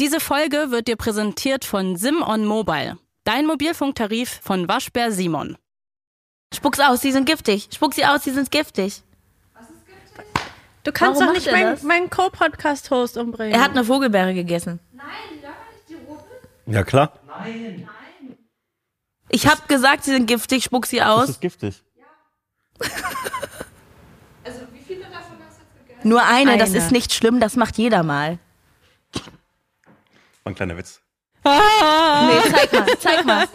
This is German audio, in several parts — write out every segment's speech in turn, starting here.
Diese Folge wird dir präsentiert von Sim on Mobile, dein Mobilfunktarif von Waschbär Simon. Spuck's aus, die sind giftig. Spuck sie aus, die sind giftig. Du kannst Warum doch nicht meinen das? mein Co-Podcast-Host umbringen. Er hat eine Vogelbeere gegessen. Ja, klar. Ich hab gesagt, sie sind giftig, spuck sie Das aus. ist giftig. Nur eine, das Eine. ist nicht schlimm, das macht jeder mal. War ein kleiner Witz. Nee, zeig mal, zeig mal.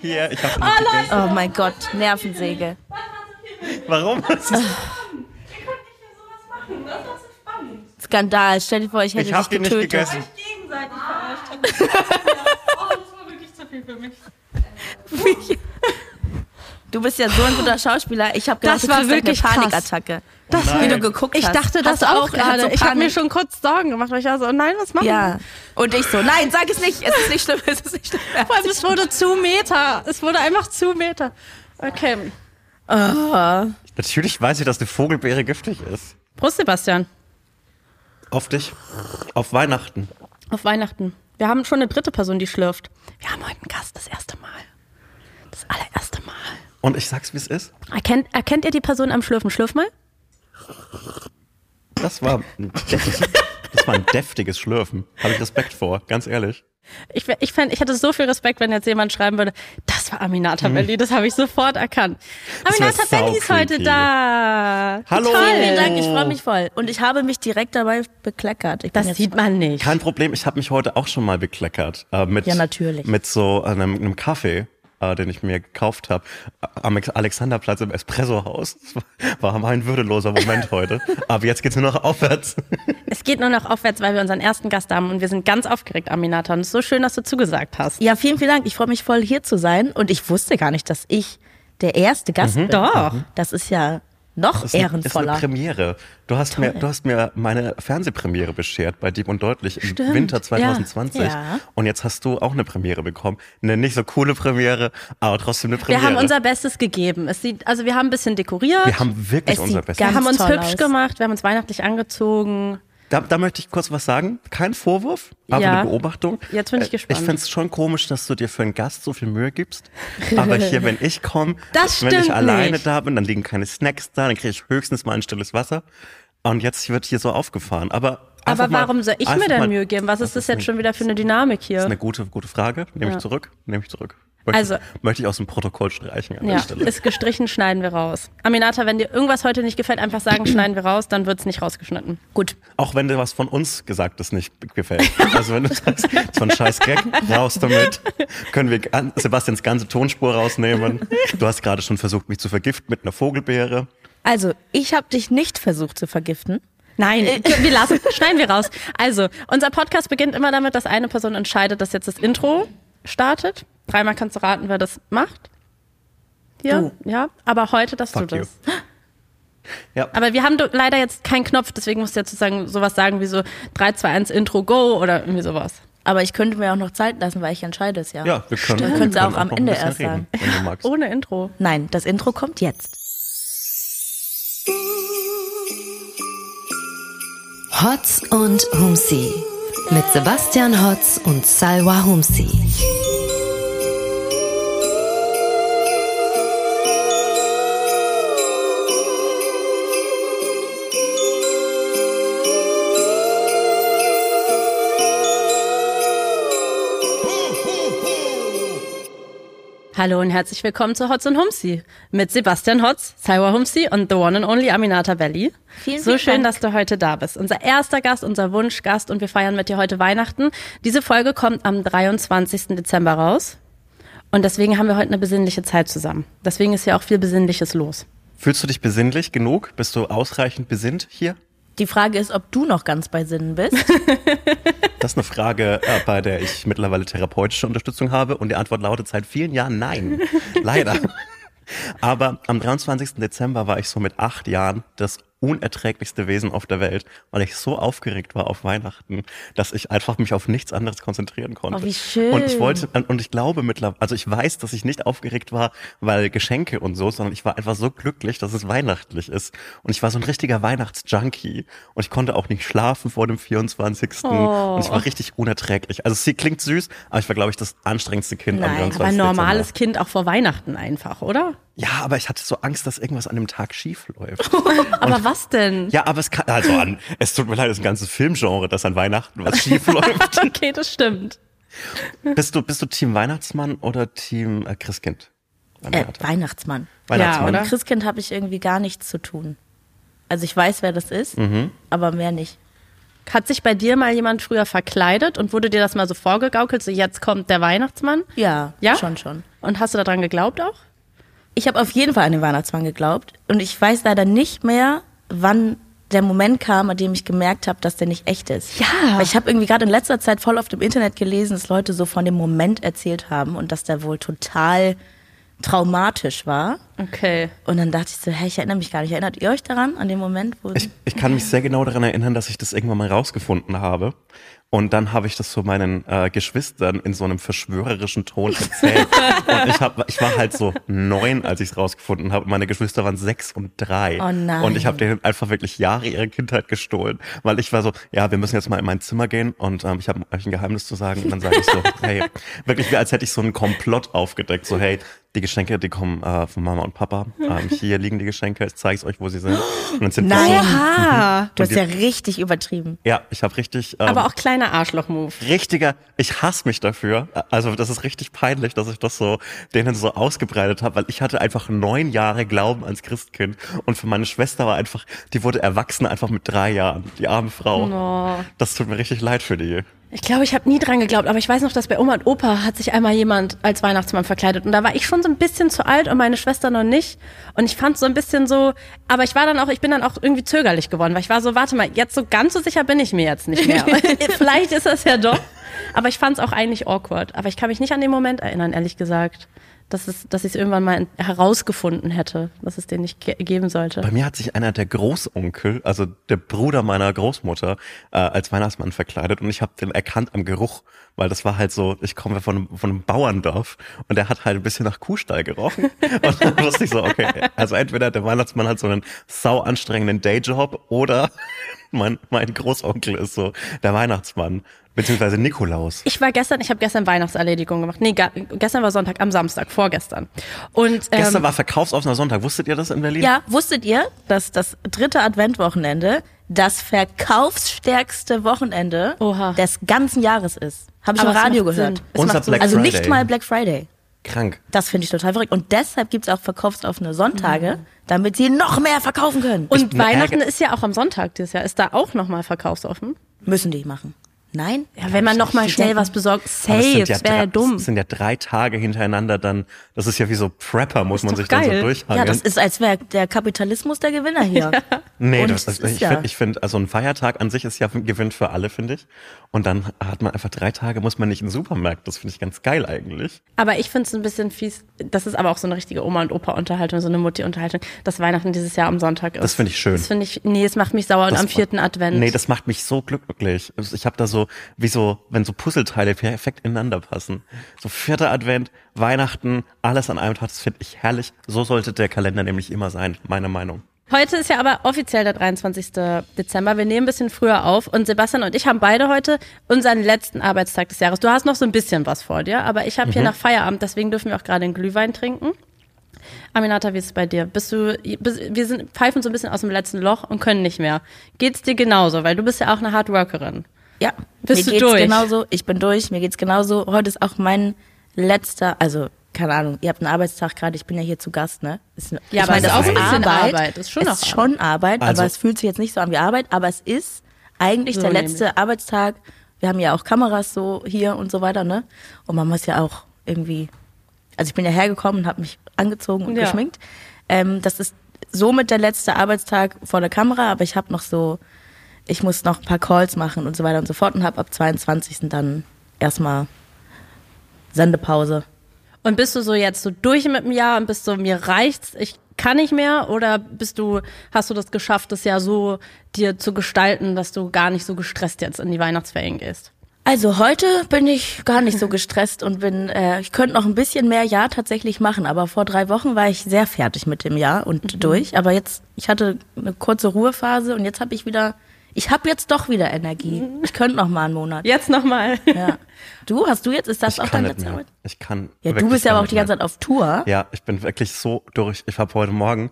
Hier, ich hab nicht gegessen. Oh mein Gott, Nervensäge. Warum? Das ist- Skandal, stell dir vor, ich hätte Ich hab dich nicht gegessen. Du bist ja so ein guter Schauspieler. Ich habe gedacht, Das war wirklich eine krass. Das Wie du geguckt ich hast. dachte das auch er gerade. so ich habe mir schon kurz Sorgen gemacht, weil ich war so, oh nein, was machen Ja. Und ich so, nein, sag es nicht. Es ist nicht schlimm, es ist nicht schlimm. Vor allem, es wurde zu Meter. Es wurde einfach zu Meter. Okay. Natürlich weiß ich, dass eine Vogelbeere giftig ist. Prost, Sebastian. Auf dich. Auf Weihnachten. Auf Weihnachten. Wir haben schon eine dritte Person, die schlürft. Wir haben heute einen Gast, das erste Mal. Das allererste Mal. Und ich sag's, wie es ist. Erkennt, erkennt ihr die Person am Schlürfen? Schlürf mal. Das war ein, das war ein deftiges Schlürfen. Habe ich Respekt vor, ganz ehrlich. Ich, ich, fänd, ich hätte so viel Respekt, wenn jetzt jemand schreiben würde, das war Aminata Belli, das habe ich sofort erkannt. Das Aminata Belli ist heute da. Hallo. Toll. Vielen Dank, ich freue mich voll. Und ich habe mich direkt dabei bekleckert. Das sieht man nicht. Kein Problem, ich habe mich heute auch schon mal bekleckert. Äh, mit, Ja, natürlich. Mit so einem, einem Kaffee, äh, den ich mir gekauft habe. Am Alexanderplatz im Espresso-Haus. Das war, mein würdeloser Moment heute. Aber jetzt geht's nur noch aufwärts. Es geht nur noch aufwärts, weil wir unseren ersten Gast haben und wir sind ganz aufgeregt, Aminata. Und es ist so schön, dass du zugesagt hast. Ja, vielen, vielen Dank. Ich freue mich voll, hier zu sein. Und ich wusste gar nicht, dass ich der erste Gast bin. Doch. Das ist ja noch Das ist eine, ist ehrenvoller. eine Premiere. Du hast, mir, du hast mir meine Fernsehpremiere beschert bei Dieb und Deutlich im Stimmt, Winter 2020. ja. Und jetzt hast du auch eine Premiere bekommen. Eine nicht so coole Premiere, aber trotzdem eine Wir Premiere. haben unser Bestes gegeben. Es sieht, also wir haben ein bisschen dekoriert. wir haben wirklich Es unser Bestes. wir haben uns toll hübsch aus. gemacht, wir haben uns weihnachtlich angezogen. Da, da möchte ich kurz was sagen. Kein Vorwurf, aber Ja. eine Beobachtung. Jetzt bin ich Äh, gespannt. Ich finde es schon komisch, dass du dir für einen Gast so viel Mühe gibst. Aber hier, wenn ich komme, wenn ich alleine nicht. da bin, dann liegen keine Snacks da, dann kriege ich höchstens mal ein stilles Wasser. Und jetzt wird hier so aufgefahren. Aber, Aber mal- warum soll ich mir mal- Mühe geben? Was ist das jetzt schon wieder für eine Dynamik Das ist hier? eine gute, gute Frage. Nehme ich zurück. Nehme ich zurück. Möchte, Also- möchte ich aus dem Protokoll streichen an Ja, der Stelle. ist gestrichen, schneiden wir raus. Aminata, wenn dir irgendwas heute nicht gefällt, einfach sagen, schneiden wir raus, dann wird's nicht rausgeschnitten. Gut. Auch wenn dir was von uns Gesagtes nicht gefällt. Also wenn du sagst, so ein scheiß Gag, raus damit. Können wir Sebastians ganze Tonspur rausnehmen. Du hast gerade schon versucht, mich zu vergiften mit einer Vogelbeere. Also, ich habe dich nicht versucht zu vergiften. Nein, wir lassen, schneiden wir raus. Also, unser Podcast beginnt immer damit, dass eine Person entscheidet, dass jetzt das Intro startet. Dreimal kannst du raten, wer das macht. Hier, ja. Aber heute darfst Fuck du you. das. Ja, Aber wir haben leider jetzt keinen Knopf, deswegen musst du jetzt sozusagen sowas sagen wie so 3, 2, 1 Intro, go oder irgendwie sowas. Aber ich könnte mir auch noch Zeit lassen, weil ich entscheide es ja. ja wir können, Dann wir können sie auch am Ende erst sagen. reden, du magst. Ohne Intro. Nein, das Intro kommt jetzt. Hotz und Humsi mit Sebastian Hotz und Salwa Humsi. Hallo und herzlich willkommen zu Hotz und Humsi mit Sebastian Hotz, Salwa Humsi und the one and only Aminata Belli. Vielen, so vielen schön, Dank. dass du heute da bist. Unser erster Gast, unser Wunschgast und wir feiern mit dir heute Weihnachten. Diese Folge kommt am 23. Dezember raus und deswegen haben wir heute eine besinnliche Zeit zusammen. Deswegen ist ja auch viel Besinnliches los. Fühlst du dich besinnlich genug? Bist du ausreichend besinnt hier? Die Frage ist, ob du noch ganz bei Sinnen bist. Das ist eine Frage, äh, bei der ich mittlerweile therapeutische Unterstützung habe und die Antwort lautet seit vielen Jahren nein. Leider. Aber am 23. Dezember war ich so mit acht Jahren das unerträglichste Wesen auf der Welt, weil ich so aufgeregt war auf Weihnachten, dass ich einfach mich auf nichts anderes konzentrieren konnte. Oh, wie schön. Und ich wollte, und ich glaube mittlerweile, also ich weiß, dass ich nicht aufgeregt war, weil Geschenke und so, sondern ich war einfach so glücklich, dass es weihnachtlich ist. Und ich war so ein richtiger Weihnachtsjunkie. Und ich konnte auch nicht schlafen vor dem 24. Oh. Und ich war richtig unerträglich. Also sie klingt süß, aber ich war, glaube ich, das anstrengendste Kind am Nein, 24. Aber ein normales Dezember. Kind auch vor Weihnachten einfach, oder? Ja, aber ich hatte so Angst, dass irgendwas an dem Tag schief läuft. Aber was denn? Ja, aber es kann, also an, es tut mir leid, es ist ein ganzes Filmgenre, dass an Weihnachten was schief läuft. Okay, das stimmt. Bist du, bist du Team Weihnachtsmann oder Team äh, Christkind? Äh? Weihnachtsmann. Weihnachtsmann. Ja, Mit Christkind habe ich irgendwie gar nichts zu tun. Also ich weiß, wer das ist, Mhm. aber mehr nicht. Hat sich bei dir mal jemand früher verkleidet und wurde dir das mal so vorgegaukelt, so jetzt kommt der Weihnachtsmann? Ja, Ja? schon, schon. Und hast du daran geglaubt auch? Ich habe auf jeden Fall an den Weihnachtsmann geglaubt und ich weiß leider nicht mehr, wann der Moment kam, an dem ich gemerkt habe, dass der nicht echt ist. Ja. Weil ich habe irgendwie gerade in letzter Zeit voll auf dem Internet gelesen, dass Leute so von dem Moment erzählt haben und dass der wohl total traumatisch war. Okay. Und dann dachte ich so, hey, ich erinnere mich gar nicht. Erinnert ihr euch daran, an den Moment, wo Ich, ich kann mich sehr genau daran erinnern, dass ich das irgendwann mal rausgefunden habe. Und dann habe ich das so meinen äh, Geschwistern in so einem verschwörerischen Ton erzählt. und ich, hab, ich war halt so neun, als ich es rausgefunden habe. Meine Geschwister waren sechs und drei. Oh nein. Und ich habe denen einfach wirklich Jahre ihrer Kindheit gestohlen. Weil ich war so, ja, wir müssen jetzt mal in mein Zimmer gehen und ähm, ich habe euch ein Geheimnis zu sagen. Und dann sage ich so, hey, wirklich wie als hätte ich so einen Komplott aufgedeckt. So, hey, die Geschenke, die kommen äh, von Mama und Papa. Ähm, hier liegen die Geschenke, ich zeige es euch, wo sie sind. Und dann sind Nein. Oha. du hast ja richtig übertrieben. ja, ich habe richtig. Ähm, Aber auch kleiner Arschloch-Move. richtiger, ich hasse mich dafür. Also das ist richtig peinlich, dass ich das so denen so ausgebreitet habe, weil ich hatte einfach neun Jahre Glauben ans Christkind und für meine Schwester war einfach, die wurde erwachsen einfach mit drei Jahren, die arme Frau. Oh. Das tut mir richtig leid für die. Ich glaube, ich habe nie dran geglaubt, aber ich weiß noch, dass bei Oma und Opa hat sich einmal jemand als Weihnachtsmann verkleidet. Und da war ich schon so ein bisschen zu alt und meine Schwester noch nicht. Und ich fand so ein bisschen so, aber ich war dann auch, ich bin dann auch irgendwie zögerlich geworden, weil ich war so, warte mal, jetzt so ganz so sicher bin ich mir jetzt nicht mehr. Vielleicht ist das ja doch, aber ich fand es auch eigentlich awkward, aber ich kann mich nicht an den Moment erinnern, ehrlich gesagt, dass es, dass ich es irgendwann mal herausgefunden hätte, dass es den nicht ge geben sollte. Bei mir hat sich einer der Großonkel, also der Bruder meiner Großmutter, äh, als Weihnachtsmann verkleidet und ich habe den erkannt am Geruch, weil das war halt so, ich komme von, einem- von einem Bauerndorf und der hat halt ein bisschen nach Kuhstall gerochen und dann wusste ich so, okay, also entweder der Weihnachtsmann hat so einen sau anstrengenden Dayjob oder mein, mein Großonkel ist so der Weihnachtsmann, beziehungsweise Nikolaus. Ich war gestern, ich habe gestern Weihnachtserledigung gemacht. Nee, gestern war Sonntag, am Samstag, vorgestern. Und ähm, Gestern war verkaufsoffener Sonntag, wusstet ihr das in Berlin? Ja, wusstet ihr, dass das dritte Adventwochenende das verkaufsstärkste Wochenende Oha. des ganzen Jahres ist? Habe ich Aber im es Radio macht gehört. Sinn. Es Unser. Black also Friday. nicht mal Black Friday. Krank. Das finde ich total verrückt. Und deshalb gibt's auch verkaufsoffene Sonntage, damit sie noch mehr verkaufen können. Und Ich- Weihnachten ist ja auch am Sonntag dieses Jahr. Ist da auch nochmal verkaufsoffen? Müssen die machen. Nein? Ja, wenn man nochmal schnell was besorgt, safe, das wäre ja dumm. Es sind ja drei Tage hintereinander dann, das ist ja wie so Prepper, muss man sich dann so geil. durchhangeln. Ja, das ist, als wäre der Kapitalismus der Gewinner hier. Nee, Und das, das ist ich ja- finde, find, also ein Feiertag an sich ist ja ein Gewinn für alle, finde ich. Und dann hat man einfach drei Tage, muss man nicht in den Supermarkt. Das finde ich ganz geil eigentlich. Aber ich finde es ein bisschen fies. Das ist aber auch so eine richtige Oma- und Opa-Unterhaltung, so eine Mutti-Unterhaltung, dass Weihnachten dieses Jahr am Sonntag ist. Das finde ich schön. Das finde ich, nee, es macht mich sauer. Und Das am ma- vierten Advent. Nee, das macht mich so glücklich. Ich habe da so, wie so, wenn so Puzzleteile perfekt ineinander passen. So vierter Advent, Weihnachten, alles an einem Tag, das finde ich herrlich. So sollte der Kalender nämlich immer sein, meine Meinung. Heute ist ja aber offiziell der 23. Dezember. Wir nehmen ein bisschen früher auf und Sebastian und ich haben beide heute unseren letzten Arbeitstag des Jahres. Du hast noch so ein bisschen was vor dir, aber ich habe hier nach Feierabend, deswegen dürfen wir auch gerade einen Glühwein trinken. Aminata, wie ist es bei dir? Bist du, bist, wir sind, pfeifen so ein bisschen aus dem letzten Loch und können nicht mehr. Geht's dir genauso? Weil du bist ja auch eine Hardworkerin. Ja, Bist mir du geht's durch? genauso. Ich bin durch, mir geht's genauso. Heute ist auch mein letzter, also keine Ahnung, ihr habt einen Arbeitstag gerade, ich bin ja hier zu Gast, ne? Ist, Ja, ich aber meine, es ist auch ein bisschen Arbeit. Arbeit, ist schon es ist schon Arbeit, Also- aber es fühlt sich jetzt nicht so an wie Arbeit, aber es ist eigentlich So der nämlich. letzte Arbeitstag. Wir haben ja auch Kameras so hier und so weiter, ne? Und man muss ja auch irgendwie, also ich bin ja hergekommen und habe mich angezogen und Ja. geschminkt. Ähm, das ist somit der letzte Arbeitstag vor der Kamera, aber ich habe noch so, ich muss noch ein paar Calls machen und so weiter und so fort und habe ab 22. dann erstmal Sendepause. Und bist du so jetzt so durch mit dem Jahr und bist so, mir reicht's, ich kann nicht mehr oder bist du, hast du das geschafft, das ja so dir zu gestalten, dass du gar nicht so gestresst jetzt in die Weihnachtsferien gehst? Also heute bin ich gar nicht so gestresst und bin, äh, ich könnte noch ein bisschen mehr Jahr tatsächlich machen, aber vor drei Wochen war ich sehr fertig mit dem Jahr und mhm. durch. Aber jetzt, ich hatte eine kurze Ruhephase und jetzt habe ich wieder, ich habe jetzt doch wieder Energie. Ich könnte noch mal einen Monat. Jetzt noch mal. Ja. Du, hast du jetzt, ist das ich auch deine letzte Arbeit? Ich kann. Ja, du bist ja aber auch die ganze Zeit auf Tour. Ja, ich bin wirklich so durch. Ich habe heute Morgen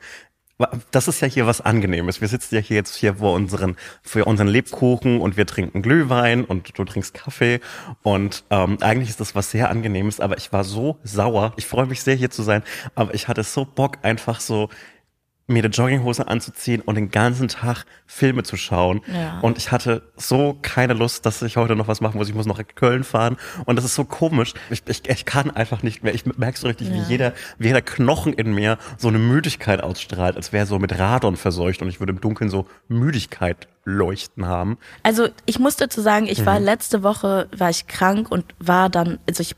das ist ja hier was Angenehmes. Wir sitzen ja hier jetzt hier vor unseren, für unseren Lebkuchen und wir trinken Glühwein und du trinkst Kaffee und ähm, eigentlich ist das was sehr Angenehmes, aber ich war so sauer. Ich freue mich sehr hier zu sein, aber ich hatte so Bock einfach so mir eine Jogginghose anzuziehen und den ganzen Tag Filme zu schauen. Ja. Und ich hatte so keine Lust, dass ich heute noch was machen muss. Ich muss noch in Köln fahren. Und das ist so komisch. Ich, ich, ich kann einfach nicht mehr. Ich merke so richtig, ja. wie jeder, wie jeder Knochen in mir so eine Müdigkeit ausstrahlt, als wäre so mit Radon verseucht und ich würde im Dunkeln so Müdigkeit leuchten haben. Also ich muss dazu sagen, ich war mhm. letzte Woche, war ich krank und war dann, also ich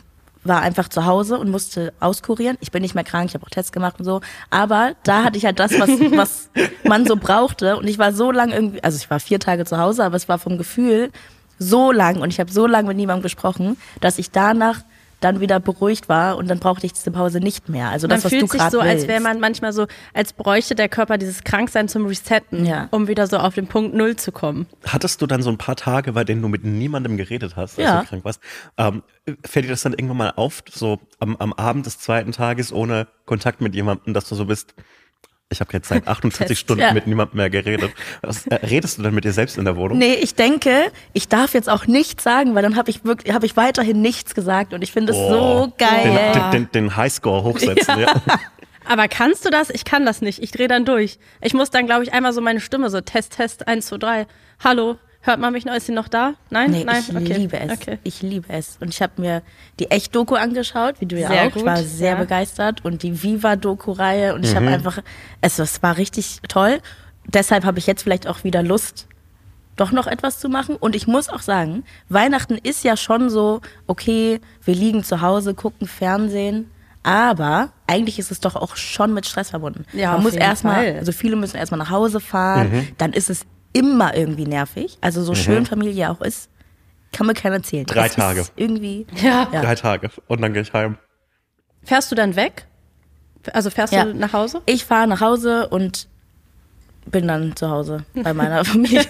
war einfach zu Hause und musste auskurieren. Ich bin nicht mehr krank, ich habe auch Tests gemacht und so. Aber da hatte ich halt das, was, was man so brauchte. Und ich war so lang irgendwie, also ich war vier Tage zu Hause, aber es war vom Gefühl so lang und ich habe so lange mit niemandem gesprochen, dass ich danach dann wieder beruhigt war und dann brauchte ich diese Pause nicht mehr. Also das, man was fühlt du sich so, willst. als wäre man manchmal so, als bräuchte der Körper dieses Kranksein zum Resetten, ja. um wieder so auf den Punkt Null zu kommen. Hattest du dann so ein paar Tage, bei denen du mit niemandem geredet hast, als ja. du krank warst? Ähm, fällt dir das dann irgendwann mal auf, so am, am Abend des zweiten Tages ohne Kontakt mit jemandem, dass du so bist, ich habe jetzt seit 48 Stunden ja. mit niemandem mehr geredet. Was, äh, redest du denn mit dir selbst in der Wohnung? Nee, ich denke, ich darf jetzt auch nichts sagen, weil dann habe ich wirklich, habe ich weiterhin nichts gesagt und ich finde es so geil. Den, den, den, den Highscore hochsetzen, ja. ja. Aber kannst du das? Ich kann das nicht. Ich drehe dann durch. Ich muss dann, glaube ich, einmal so meine Stimme so Test, Test, eins, zwei, drei. Hallo, Hört man mich noch? Ist sie noch da? Nein? Nee, Nein? ich okay. liebe es. Okay. Ich liebe es. Und ich habe mir die Echt-Doku angeschaut, wie du ja sehr auch. Gut. Ich war sehr ja. begeistert. Und die Viva-Doku-Reihe. Und ich mhm. habe einfach, es, es war richtig toll. Deshalb habe ich jetzt vielleicht auch wieder Lust, doch noch etwas zu machen. Und ich muss auch sagen, Weihnachten ist ja schon so, okay, wir liegen zu Hause, gucken Fernsehen. Aber eigentlich ist es doch auch schon mit Stress verbunden. Ja, Man muss erstmal, also viele müssen erstmal nach Hause fahren, mhm. dann ist es immer irgendwie nervig. Also so mhm. schön Familie auch ist, kann mir keiner erzählen. Drei das Tage. Irgendwie. Ja. ja. Drei Tage. Und dann gehe ich heim. Fährst du dann weg? Also fährst ja. du nach Hause? Ich fahre nach Hause und bin dann zu Hause bei meiner Familie.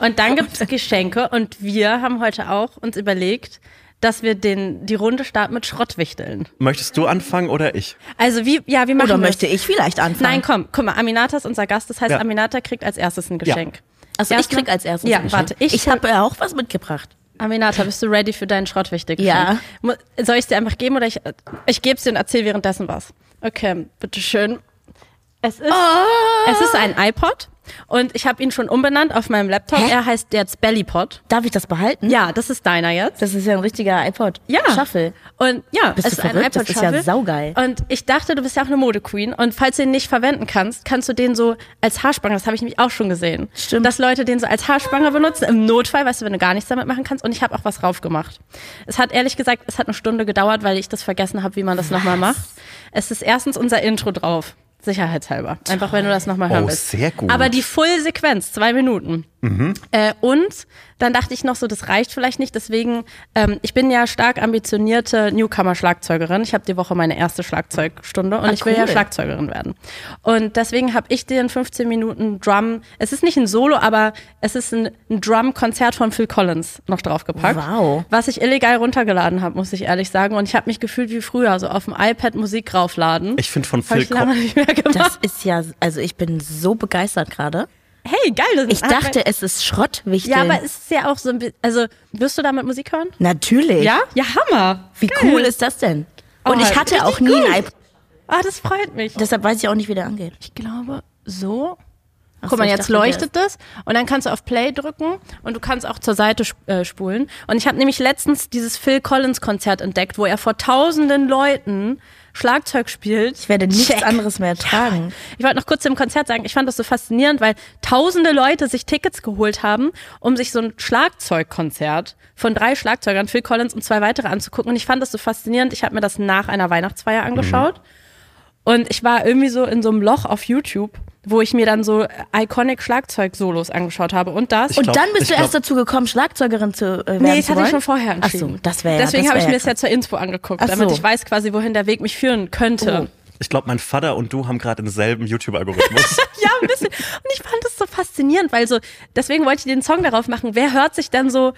und dann gibt es Geschenke und wir haben heute auch uns überlegt, dass wir den, die Runde starten mit Schrottwichteln. Möchtest du anfangen oder ich? Also wie, ja, wie machen Oder möchte ich vielleicht anfangen? Nein, komm, guck mal, Aminata ist unser Gast, das heißt, ja. Aminata kriegt als erstes ein Geschenk. Ja. Also ich krieg als erstes ja, ein Geschenk. warte, ich, ich habe ja auch was mitgebracht. Aminata, bist du ready für deinen Schrottwichtel? Ja. Soll ich es dir einfach geben oder ich, ich gebe es dir und erzähle währenddessen was? Okay, bitteschön. Es ist, oh. es ist ein iPod und ich habe ihn schon umbenannt auf meinem Laptop. Hä? Er heißt jetzt Bellypod. Darf ich das behalten? Ja, das ist deiner jetzt. Das ist ja ein richtiger iPod. Ja. Shuffle. Und ja, bist es ist ein iPod Das ist ja saugeil. Und ich dachte, du bist ja auch eine Modequeen. Und falls du ihn nicht verwenden kannst, kannst du den so als Haarspange, das habe ich nämlich auch schon gesehen. Stimmt. Dass Leute den so als Haarspange benutzen, im Notfall, weißt du, wenn du gar nichts damit machen kannst. Und ich habe auch was drauf gemacht. Es hat ehrlich gesagt, es hat eine Stunde gedauert, weil ich das vergessen habe, wie man das nochmal macht. Es ist erstens unser Intro drauf. Sicherheitshalber. Einfach, wenn du das nochmal hören oh, willst. sehr gut. Aber die Full-Sequenz, zwei Minuten. Mhm. Äh, und dann dachte ich noch so, das reicht vielleicht nicht. Deswegen, ähm, ich bin ja stark ambitionierte Newcomer-Schlagzeugerin. Ich habe die Woche meine erste Schlagzeugstunde und ah, ich will ja Schlagzeugerin werden. Und deswegen habe ich dir in 15 Minuten Drum, es ist nicht ein Solo, aber es ist ein, ein Drum-Konzert von Phil Collins noch draufgepackt. Wow. Was ich illegal runtergeladen habe, muss ich ehrlich sagen. Und ich habe mich gefühlt wie früher, so auf dem iPad Musik raufladen. Ich finde von Phil Collins. Das ist ja, also ich bin so begeistert gerade. Hey, geil. Das ich dachte, es ist Schrottwichteln. Ja, aber es ist ja auch so ein bisschen, also wirst du damit Musik hören? Natürlich. Ja? Ja, Hammer. Wie geil. cool ist das denn? Und oh, ich hatte auch nie gut. ein iPod. Ah, das freut mich. Deshalb weiß ich auch nicht, wie der angeht. Ich glaube, so. Ach Guck mal, jetzt dachte, leuchtet das und dann kannst du auf Play drücken und du kannst auch zur Seite äh, spulen. Und ich habe nämlich letztens dieses Phil Collins Konzert entdeckt, wo er vor tausenden Leuten Schlagzeug spielt. Ich werde nichts Check. anderes mehr tragen. Ja. Ich wollte noch kurz im Konzert sagen, ich fand das so faszinierend, weil tausende Leute sich Tickets geholt haben, um sich so ein Schlagzeugkonzert von drei Schlagzeugern, Phil Collins und zwei weitere anzugucken. Und ich fand das so faszinierend. Ich habe mir das nach einer Weihnachtsfeier angeschaut. Mhm. Und ich war irgendwie so in so einem Loch auf YouTube, wo ich mir dann so iconic Schlagzeug-Solos angeschaut habe und das. und dann bist du erst dazu gekommen, Schlagzeugerin zu äh, werden Nee, das hatte wollen? ich schon vorher entschieden. Ach so, das wäre Deswegen habe ich mir das ja zur Inspo angeguckt, Ach damit so. ich weiß quasi, wohin der Weg mich führen könnte. Oh. Ich glaube, mein Vater und du haben gerade denselben YouTube-Algorithmus. Ja, ein bisschen. Und ich fand das so faszinierend, weil so, deswegen wollte ich den Song darauf machen. Wer hört sich dann so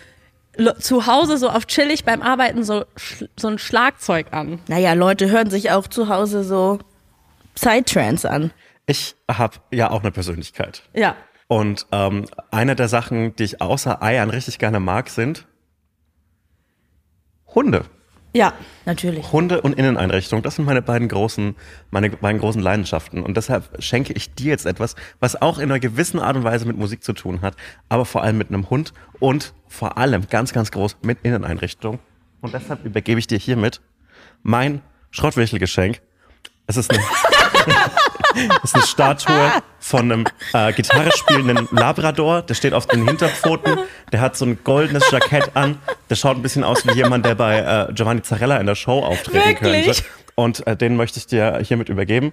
zu Hause so auf chillig beim Arbeiten so, so ein Schlagzeug an? Naja, Leute hören sich auch zu Hause so Psytrance an. Ich habe ja auch eine Persönlichkeit. Ja. Und ähm, eine der Sachen, die ich außer Eiern richtig gerne mag, sind Hunde. Ja. Natürlich. Hunde und Inneneinrichtung, das sind meine beiden großen, meine beiden großen Leidenschaften. Und deshalb schenke ich dir jetzt etwas, was auch in einer gewissen Art und Weise mit Musik zu tun hat, aber vor allem mit einem Hund und vor allem ganz, ganz groß mit Inneneinrichtung. Und deshalb übergebe ich dir hiermit mein Schrottwichelgeschenk. Es ist eine, es ist eine Statue von einem äh, Gitarre spielenden Labrador. Der steht auf den Hinterpfoten. Der hat so ein goldenes Jackett an. Der schaut ein bisschen aus wie jemand, der bei äh, Giovanni Zarella in der Show auftreten Wirklich? könnte. Und äh, den möchte ich dir hiermit übergeben.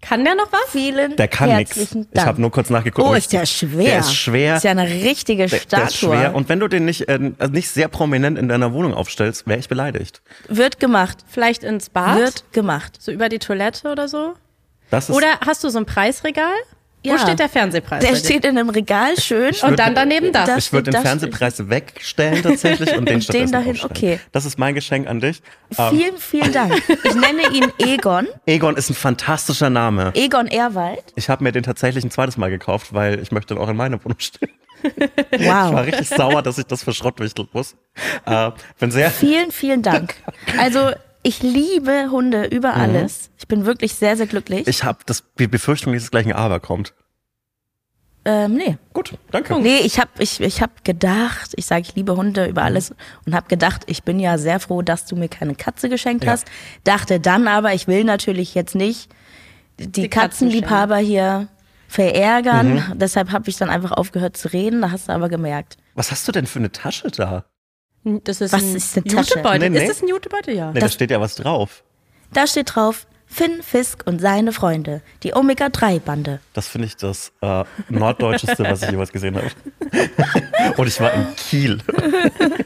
Kann der noch was? Vielen Der kann nichts. Ich habe nur kurz nachgeguckt. oh, ist der schwer. Der ist schwer. Ist ja eine richtige Der, Statue. der ist schwer. Und wenn du den nicht, äh, also nicht sehr prominent in deiner Wohnung aufstellst, wäre ich beleidigt. Wird gemacht. Vielleicht ins Bad? Wird gemacht. So über die Toilette oder so? Das ist, Oder hast du so ein Preisregal? Wo Ja. steht der Fernsehpreis? Der steht in einem Regal schön. Und dann daneben das. Ich würde den Fernsehpreis wegstellen tatsächlich und den Den stattdessen dahin, aufstellen. okay. Das ist mein Geschenk an dich. Ähm, Vielen, vielen Dank. Ich nenne ihn Egon. Egon ist ein fantastischer Name. Egon Erwald. Ich habe mir den tatsächlich ein zweites Mal gekauft, weil ich möchte den auch in meiner Wohnung stehen. Ich war Wow. richtig sauer, dass ich das verschrottwichteln muss. Äh, bin sehr, Vielen, vielen Dank. Also, ich liebe Hunde über alles. Ich bin wirklich sehr, sehr glücklich. Mhm. ich habe das die Befürchtung, dass es gleich ein Aber kommt. ähm, nee. Gut, danke. Nee, ich habe ich, ich hab gedacht, ich sage, ich liebe Hunde über alles und habe gedacht, ich bin ja sehr froh, dass du mir keine Katze geschenkt Ja. hast. Dachte dann aber, ich will natürlich jetzt nicht die, Die Katzenliebhaber hier verärgern. Deshalb habe ich dann einfach aufgehört zu reden. Da hast du aber gemerkt. Was hast du denn für eine Tasche da? Das ist Was ein ist eine Tasche? Jutebeutel. Nee, nee. Ist das ein Jutebeutel? Ja. Nee, da steht ja was drauf. Da steht drauf, Finn Fisk und seine Freunde, die Omega-3-Bande. Das finde ich das äh, norddeutscheste, was ich jemals gesehen habe. Und ich war in Kiel.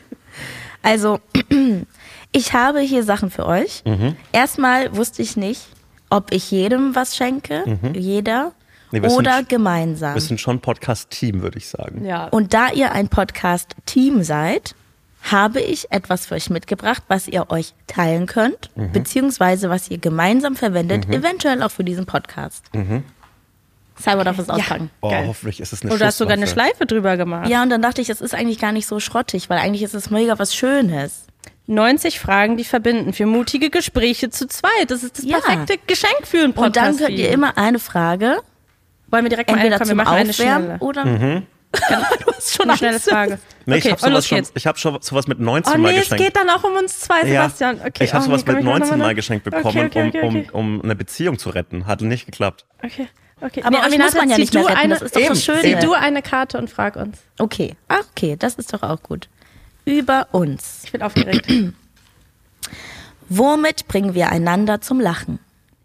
Also, ich habe hier Sachen für euch. Mhm. Erstmal wusste ich nicht, ob ich jedem was schenke, jeder, Mhm. Nee, wir oder sind- gemeinsam. Wir sind schon Podcast-Team, würde ich sagen. ja. Und da ihr ein Podcast-Team seid, habe ich etwas für euch mitgebracht, was ihr euch teilen könnt, Mhm. beziehungsweise was ihr gemeinsam verwendet, eventuell auch für diesen Podcast. Mhm. Cyber darf es auspacken. Oh, Geil. hoffentlich ist es eine Oder du hast sogar eine. Schleife drüber gemacht. Ja, und dann dachte ich, das ist eigentlich gar nicht so schrottig, weil eigentlich ist es mega was Schönes. 90 Fragen, die verbinden für mutige Gespräche zu zweit. Das ist das Ja. perfekte Geschenk für einen Und dann Podcast. könnt ihr immer eine Frage, Wollen wir direkt mal entweder eine, komm, wir machen eine Aufwärmen schnelle. oder Mhm. Du hast schon eine schnelle Frage. Nee, ich okay, habe und sowas, schon, ich hab schon sowas mit 19 Oh mal nee, es geschenkt. geht dann auch um uns zwei, ja, Sebastian. Okay, ich habe oh, sowas nee, mit ich mach 19 noch mal geschenkt bekommen, okay, okay, um, okay. um, um eine Beziehung zu retten. Hat nicht geklappt. Okay, okay. Aber euch Aminata, muss man ja nicht mehr retten, eine, das ist doch Eben. Schöne. Zieh du eine Karte und frag uns. Okay, ah, okay, das ist doch auch gut. Über uns. Ich bin aufgeregt. Womit bringen wir einander zum Lachen?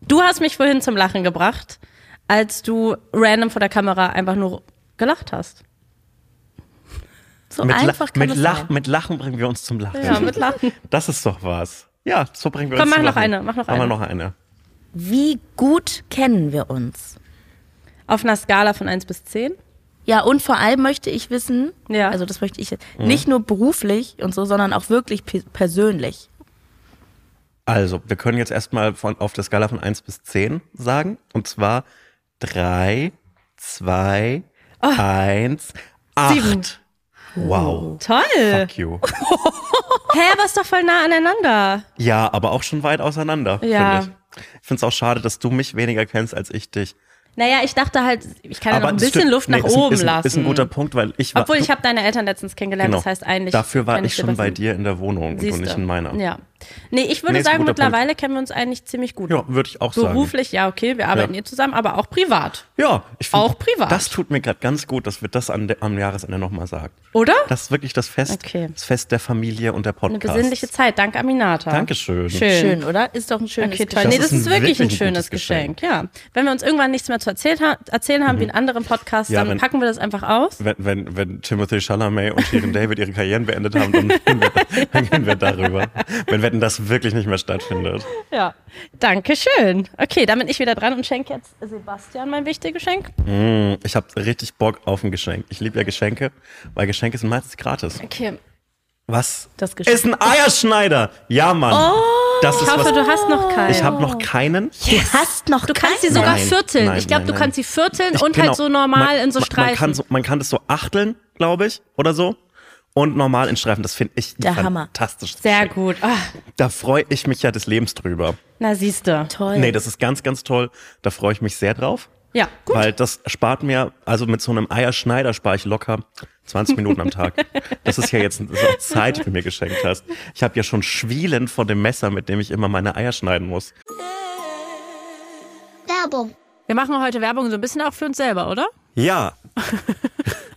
du hast mich vorhin zum Lachen gebracht, als du random vor der Kamera einfach nur gelacht hast. So mit, einfach kann mit, es Lach, sein. mit Lachen bringen wir uns zum Lachen. Ja, mit Lachen. Das ist doch was. Ja, so bringen wir Komm, uns mach zum noch Lachen. eine, mach noch Machen wir eine. noch eine. Wie gut kennen wir uns? Auf einer Skala von 1 bis 10? Ja, und vor allem möchte ich wissen, Ja. also das möchte ich jetzt, Mhm. nicht nur beruflich und so, sondern auch wirklich pe- persönlich. Also, wir können jetzt erstmal von, auf der Skala von 1 bis 10 sagen. Und zwar 3, 2, 1, 8. Sieben. Wow. Toll. Fuck you. Hä, ist doch voll nah aneinander. Ja, aber auch schon weit auseinander, Ja. finde ich. Ich finde es auch schade, dass du mich weniger kennst als ich dich. Naja, ich dachte halt, ich kann ja noch ein bisschen stimmt. Luft Nee, nach ein- oben ist ein, lassen. Ist ein guter Punkt, weil ich war. Obwohl, ich habe deine Eltern letztens kennengelernt, genau. das heißt eigentlich. Dafür war kenn ich schon bei dir in der Wohnung und Siehste. nicht in meiner. Ja. Nee, ich würde Nee, sagen, mittlerweile kennen wir uns eigentlich ziemlich gut. Ja, würde ich auch sagen. Beruflich, ja, okay, wir arbeiten Ja. hier zusammen, aber auch privat. Ja, ich find, Auch privat. Das tut mir gerade ganz gut, dass wir das an de, am Jahresende nochmal sagen. Oder? Das ist wirklich das Fest, Okay. das Fest der Familie und der Eine Podcast. besinnliche Zeit, dank Aminata. Dankeschön. Schön. Schön, oder? Ist doch ein schönes Okay, toll. Geschenk. Nee, Das ist wirklich ein wirklich ein schönes gutes Geschenk. Ja. Wenn wir uns irgendwann nichts mehr zu erzählt ha erzählen haben, wie in anderen Podcasts, Mhm. Ja, dann wenn- packen wir das einfach aus. Wenn, wenn, wenn Timothy Chalamet und Shirin David ihre Karrieren beendet haben, dann reden wir, dann reden wir darüber. Wenn wetten, das wirklich nicht mehr stattfindet. Ja. Dankeschön. Okay, dann bin ich wieder dran und schenke jetzt Sebastian mein wichtiges Geschenk. Mm, Ich habe richtig Bock auf ein Geschenk. Ich liebe ja Geschenke, weil Geschenke sind meistens gratis. Okay. Was? Das Geschenk. ist ein Eierschneider. Ja, Mann. das ist Ich hoffe, was. du hast noch keinen. Ich habe noch keinen. Du hast noch Du kannst sie sogar Nein, vierteln. nein, ich glaube, du kannst sie vierteln Ich- und genau. halt so normal Man- in so Streifen. Man kann, so, man kann das so achteln, glaube ich, oder so. Und normal in Streifen. Das finde ich Der ein Hammer. Sehr gut. Ah, Da freue ich mich ja des Lebens drüber. na, siehste. Toll. Nee, das ist ganz, ganz toll. Da freue ich mich sehr drauf. Ja, gut. Weil das spart mir, also mit so einem Eierschneider spare ich locker 20 Minuten am Tag. Das ist ja jetzt so Zeit, die du mir geschenkt hast. Ich habe ja schon Schwielen vor dem Messer, mit dem ich immer meine Eier schneiden muss. Werbung. Wir machen heute Werbung so ein bisschen auch für uns selber, oder? Ja.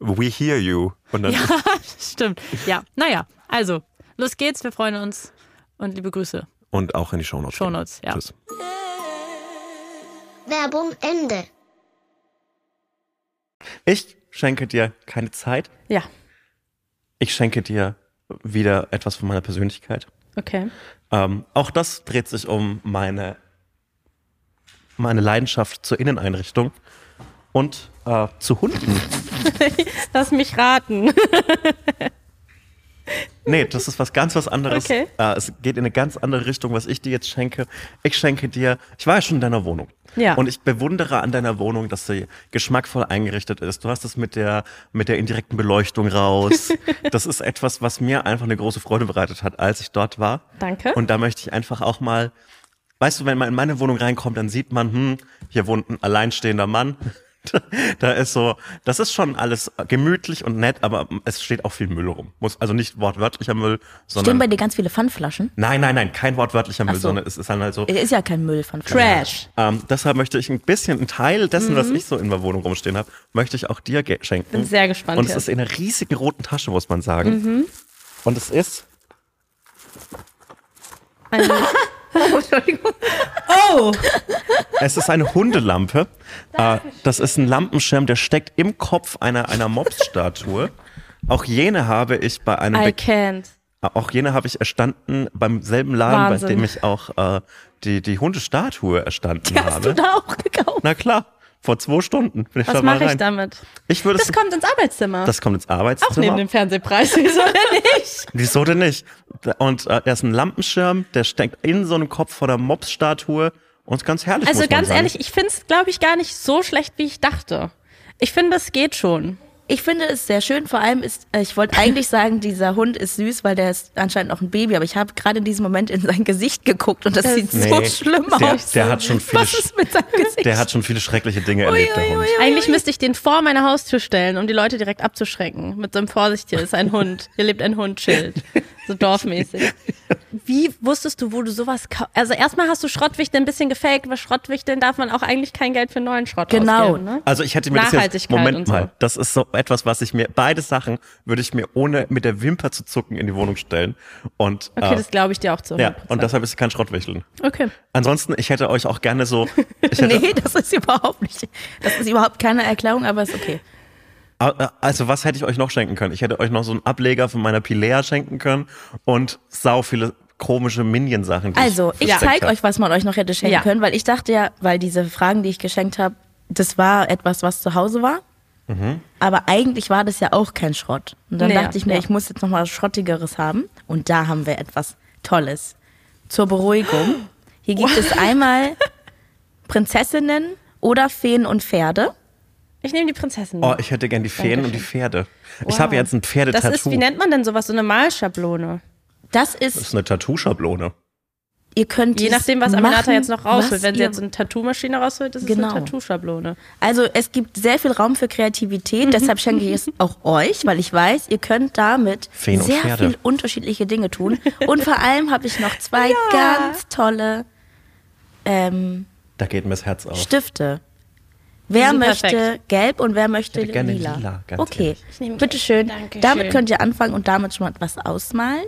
We hear you. Und dann, Ja, stimmt. Ja, naja, also, los geht's, wir freuen uns und liebe Grüße. und auch in die Shownotes. Shownotes, ja. Tschüss. Werbung Ende. Ich schenke dir keine Zeit. Ja, Ich schenke dir wieder etwas von meiner Persönlichkeit. okay. Ähm, auch das dreht sich um meine, meine Leidenschaft zur Inneneinrichtung und äh, zu Hunden. Lass mich raten. Nee, das ist was ganz was anderes. Okay. Äh, es geht in eine ganz andere Richtung, was ich dir jetzt schenke. Ich schenke dir, ich war ja schon in deiner Wohnung. Ja. Und ich bewundere an deiner Wohnung, dass sie geschmackvoll eingerichtet ist. Du hast es mit der, mit der indirekten Beleuchtung raus. das ist etwas, was mir einfach eine große Freude bereitet hat, als ich dort war. Danke. Und da möchte ich einfach auch mal, weißt du, wenn man in meine Wohnung reinkommt, dann sieht man, hm, hier wohnt ein alleinstehender Mann. Da ist so, das ist schon alles gemütlich und nett, aber es steht auch viel Müll rum. Muss also nicht wortwörtlicher Müll, Stehen sondern bei dir ganz viele Pfandflaschen? nein, nein, nein, kein wortwörtlicher Müll, so. sondern es ist dann halt so. Ist ja kein Müll von. Trash. Ähm, deshalb möchte ich ein bisschen, ein Teil dessen, was ich so in der Wohnung rumstehen habe, möchte ich auch dir schenken. Bin sehr gespannt Und es ist in einer riesigen roten Tasche, muss man sagen. Und es ist Eine, Es ist eine Hundelampe. Äh, das ist ein Lampenschirm, der steckt im Kopf einer, einer Mops-Statue. Auch jene habe ich bei einem, I Be can't. auch jene habe ich erstanden beim selben Laden, bei Wahnsinn. dem ich auch äh, die, die Hundestatue erstanden Die hast habe. du da auch gekauft? Na klar, vor zwei Stunden bin ich Was mache ich damit? Ich würde Das kommt ins Arbeitszimmer. das kommt ins auch neben Arbeitszimmer. dem Fernsehpreis. Wieso denn nicht? Wieso denn nicht? Und äh, er ist ein Lampenschirm, der steckt in so einem Kopf von der Mops-Statue und ist ganz herrlich. Also ganz sagen. ehrlich, ich finde es, glaube ich, gar nicht so schlecht, wie ich dachte. Ich finde, es geht schon. Ich finde es sehr schön. Vor allem ist, äh, ich wollte eigentlich sagen, dieser Hund ist süß, weil der ist anscheinend noch ein Baby. Aber ich habe gerade in diesem Moment in sein Gesicht geguckt und das, sieht so Nee, schlimm der- aus. der hat schon viele Was ist mit seinem Gesicht? Der hat schon viele schreckliche Dinge erlebt, der Hund. Eigentlich müsste ich den vor meine Haustür stellen, um die Leute direkt abzuschrecken. Mit so einem Vorsicht, hier ist ein Hund. Hier lebt ein Hund, chillt. So dorfmäßig. wie wusstest du, wo du sowas kaufst? Also erstmal hast du Schrottwichteln ein bisschen gefaked, weil Schrottwichteln darf man auch eigentlich kein Geld für neuen Schrott Genau. ausgeben. Ne? Also ich hätte mir das jetzt, Nachhaltigkeit Moment und so. mal, das ist so etwas, was ich mir, beide Sachen würde ich mir ohne mit der Wimper zu zucken in die Wohnung stellen. Und, Okay, äh, das glaube ich dir auch zu 100%. ja, und deshalb ist es kein Schrottwichteln. okay. Ansonsten, ich hätte euch auch gerne so, ich hätte, Nee, das ist überhaupt nicht. Das ist überhaupt keine Erklärung, aber ist okay. Äh, also was hätte ich euch noch schenken können? Ich hätte euch noch so einen Ableger von meiner Pilea schenken können und sau viele komische Minion-Sachen. Also, ich versteckt zeige euch, was man euch noch hätte schenken Ja. können, weil ich dachte ja, weil diese Fragen, die ich geschenkt habe, das war etwas, was zu Hause war. Aber eigentlich war das ja auch kein Schrott. Und dann Nee, dachte ich mir, ja. ich muss jetzt noch mal was Schrottigeres haben. Und da haben wir etwas Tolles. Zur Beruhigung. Hier gibt es einmal Prinzessinnen oder Feen und Pferde. Ich nehme die Prinzessin. Oh, ich hätte gern die Feen und die Pferde. Ich Wow. habe jetzt ein das Pferdetattoo. ist, wie nennt man denn sowas? So eine Malschablone. Das das ist, ist eine Tattoo-Schablone. ihr könnt Je nachdem, was Aminata jetzt noch rausholt. Wenn sie jetzt so eine Tattoo-Maschine rausholt, ist es Genau. eine Tattoo-Schablone. Also es gibt sehr viel Raum für Kreativität, deshalb schenke ich es auch euch, weil ich weiß, ihr könnt damit Feen sehr viel unterschiedliche Dinge tun. Und vor allem habe ich noch zwei ganz tolle ähm, Da geht mir das Herz auf. Stifte. Wer möchte perfekt. gelb und wer möchte Ich hätte gerne lila? lila, ganz okay, bitteschön. Dankeschön. Damit könnt ihr anfangen und damit schon mal etwas ausmalen.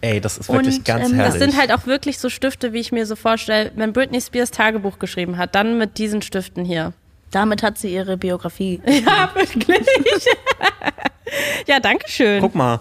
Ey, das ist wirklich Und, ganz ähm, herrlich. Das sind halt auch wirklich so Stifte, wie ich mir so vorstelle, wenn Britney Spears Tagebuch geschrieben hat, dann mit diesen Stiften hier. Damit hat sie ihre Biografie. Ja, wirklich. ja, danke schön. Guck mal,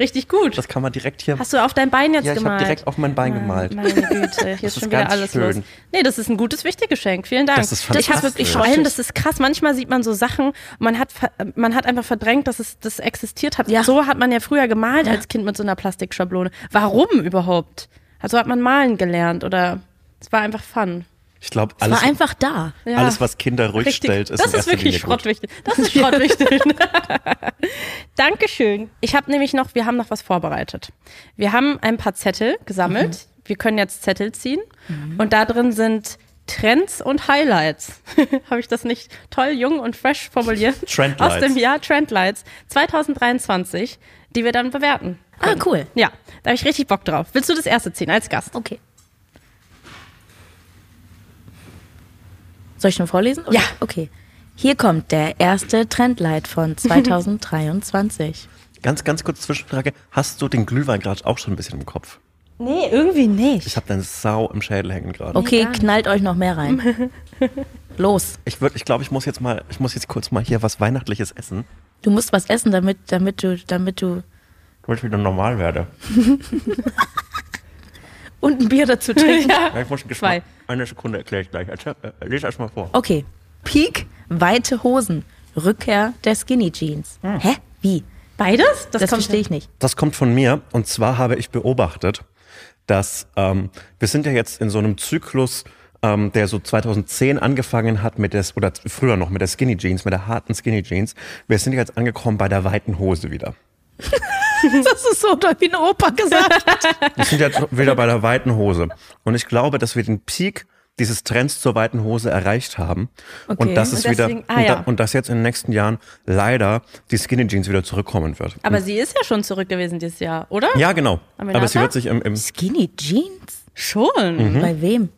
Richtig gut. das kann man direkt hier. Hast du auf dein Bein jetzt ja, ich habe gemalt? direkt auf mein Bein gemalt. Meine Güte, hier ist ist schon wieder ganz alles schön. los. Nee, das ist ein gutes, wichtiges Geschenk. Vielen Dank. Das ist ich habe fantastisch. wirklich vor allem, das ist krass. Manchmal sieht man so Sachen, und man hat, ver- man hat einfach verdrängt, dass es das existiert hat. Ja. So hat man ja früher gemalt als Kind mit so einer Plastikschablone. Warum überhaupt? Also hat man malen gelernt oder es war einfach fun. Ich glaube, Es alles, war einfach da. Ja. alles, was Kinder ruhig Richtig. stellt, ist das ist wirklich Linie gut. Schrottwichteln. Das ist Schrottwichteln. Dankeschön. Ich habe nämlich noch, wir haben noch was vorbereitet. Wir haben ein paar Zettel gesammelt. Mhm. Wir können jetzt Zettel ziehen. Und da drin sind Trends und Highlights. habe ich das nicht toll, jung und fresh formuliert? Trendlights. Aus dem Jahr Trendlights 2023, die wir dann bewerten. Ah, cool. Ja, da habe ich richtig Bock drauf. Willst du das erste ziehen als Gast? Okay. Soll ich schon vorlesen? oder? Ja. Okay. Hier kommt der erste Trendlight von 2023. Ganz, ganz kurz Zwischenfrage. Hast du den Glühwein gerade auch schon ein bisschen im Kopf? Nee, irgendwie nicht. Ich habe deine Sau im Schädel hängen gerade. Okay, knallt euch noch mehr rein. Los. Ich würde, ich glaube, ich muss jetzt mal, ich muss jetzt kurz mal hier was Weihnachtliches essen, Du musst was essen, damit, damit du, damit du damit ich wieder normal werde. und ein Bier dazu trinken. ja. Ich muss den Zwei. Geschmack. Eine Sekunde erkläre ich gleich. Erzähl, äh, lese erst mal vor. Okay. Peak, weite Hosen, Rückkehr der Skinny Jeans. Hä? Wie? Beides? Das, kommt verstehe ich nicht. Das kommt von mir und zwar habe ich beobachtet, dass ähm, wir sind ja jetzt in so einem Zyklus, ähm, der so 2010 angefangen hat mit der, oder früher noch mit der Skinny Jeans, mit der harten Skinny Jeans. Wir sind jetzt angekommen bei der weiten Hose wieder. Das ist so, wie ein Opa gesagt. Wir sind jetzt wieder bei der weiten Hose. Und ich glaube, dass wir den Peak dieses Trends zur weiten Hose erreicht haben. Okay. Und dass es Und wieder, ah, und, da, ja. und dass jetzt in den nächsten Jahren leider die Skinny Jeans wieder zurückkommen wird. Aber sie ist ja schon zurück gewesen dieses Jahr, oder? ja, genau. Aminata? Aber sie wird sich im, im Skinny Jeans? Schon. Mhm. Bei wem?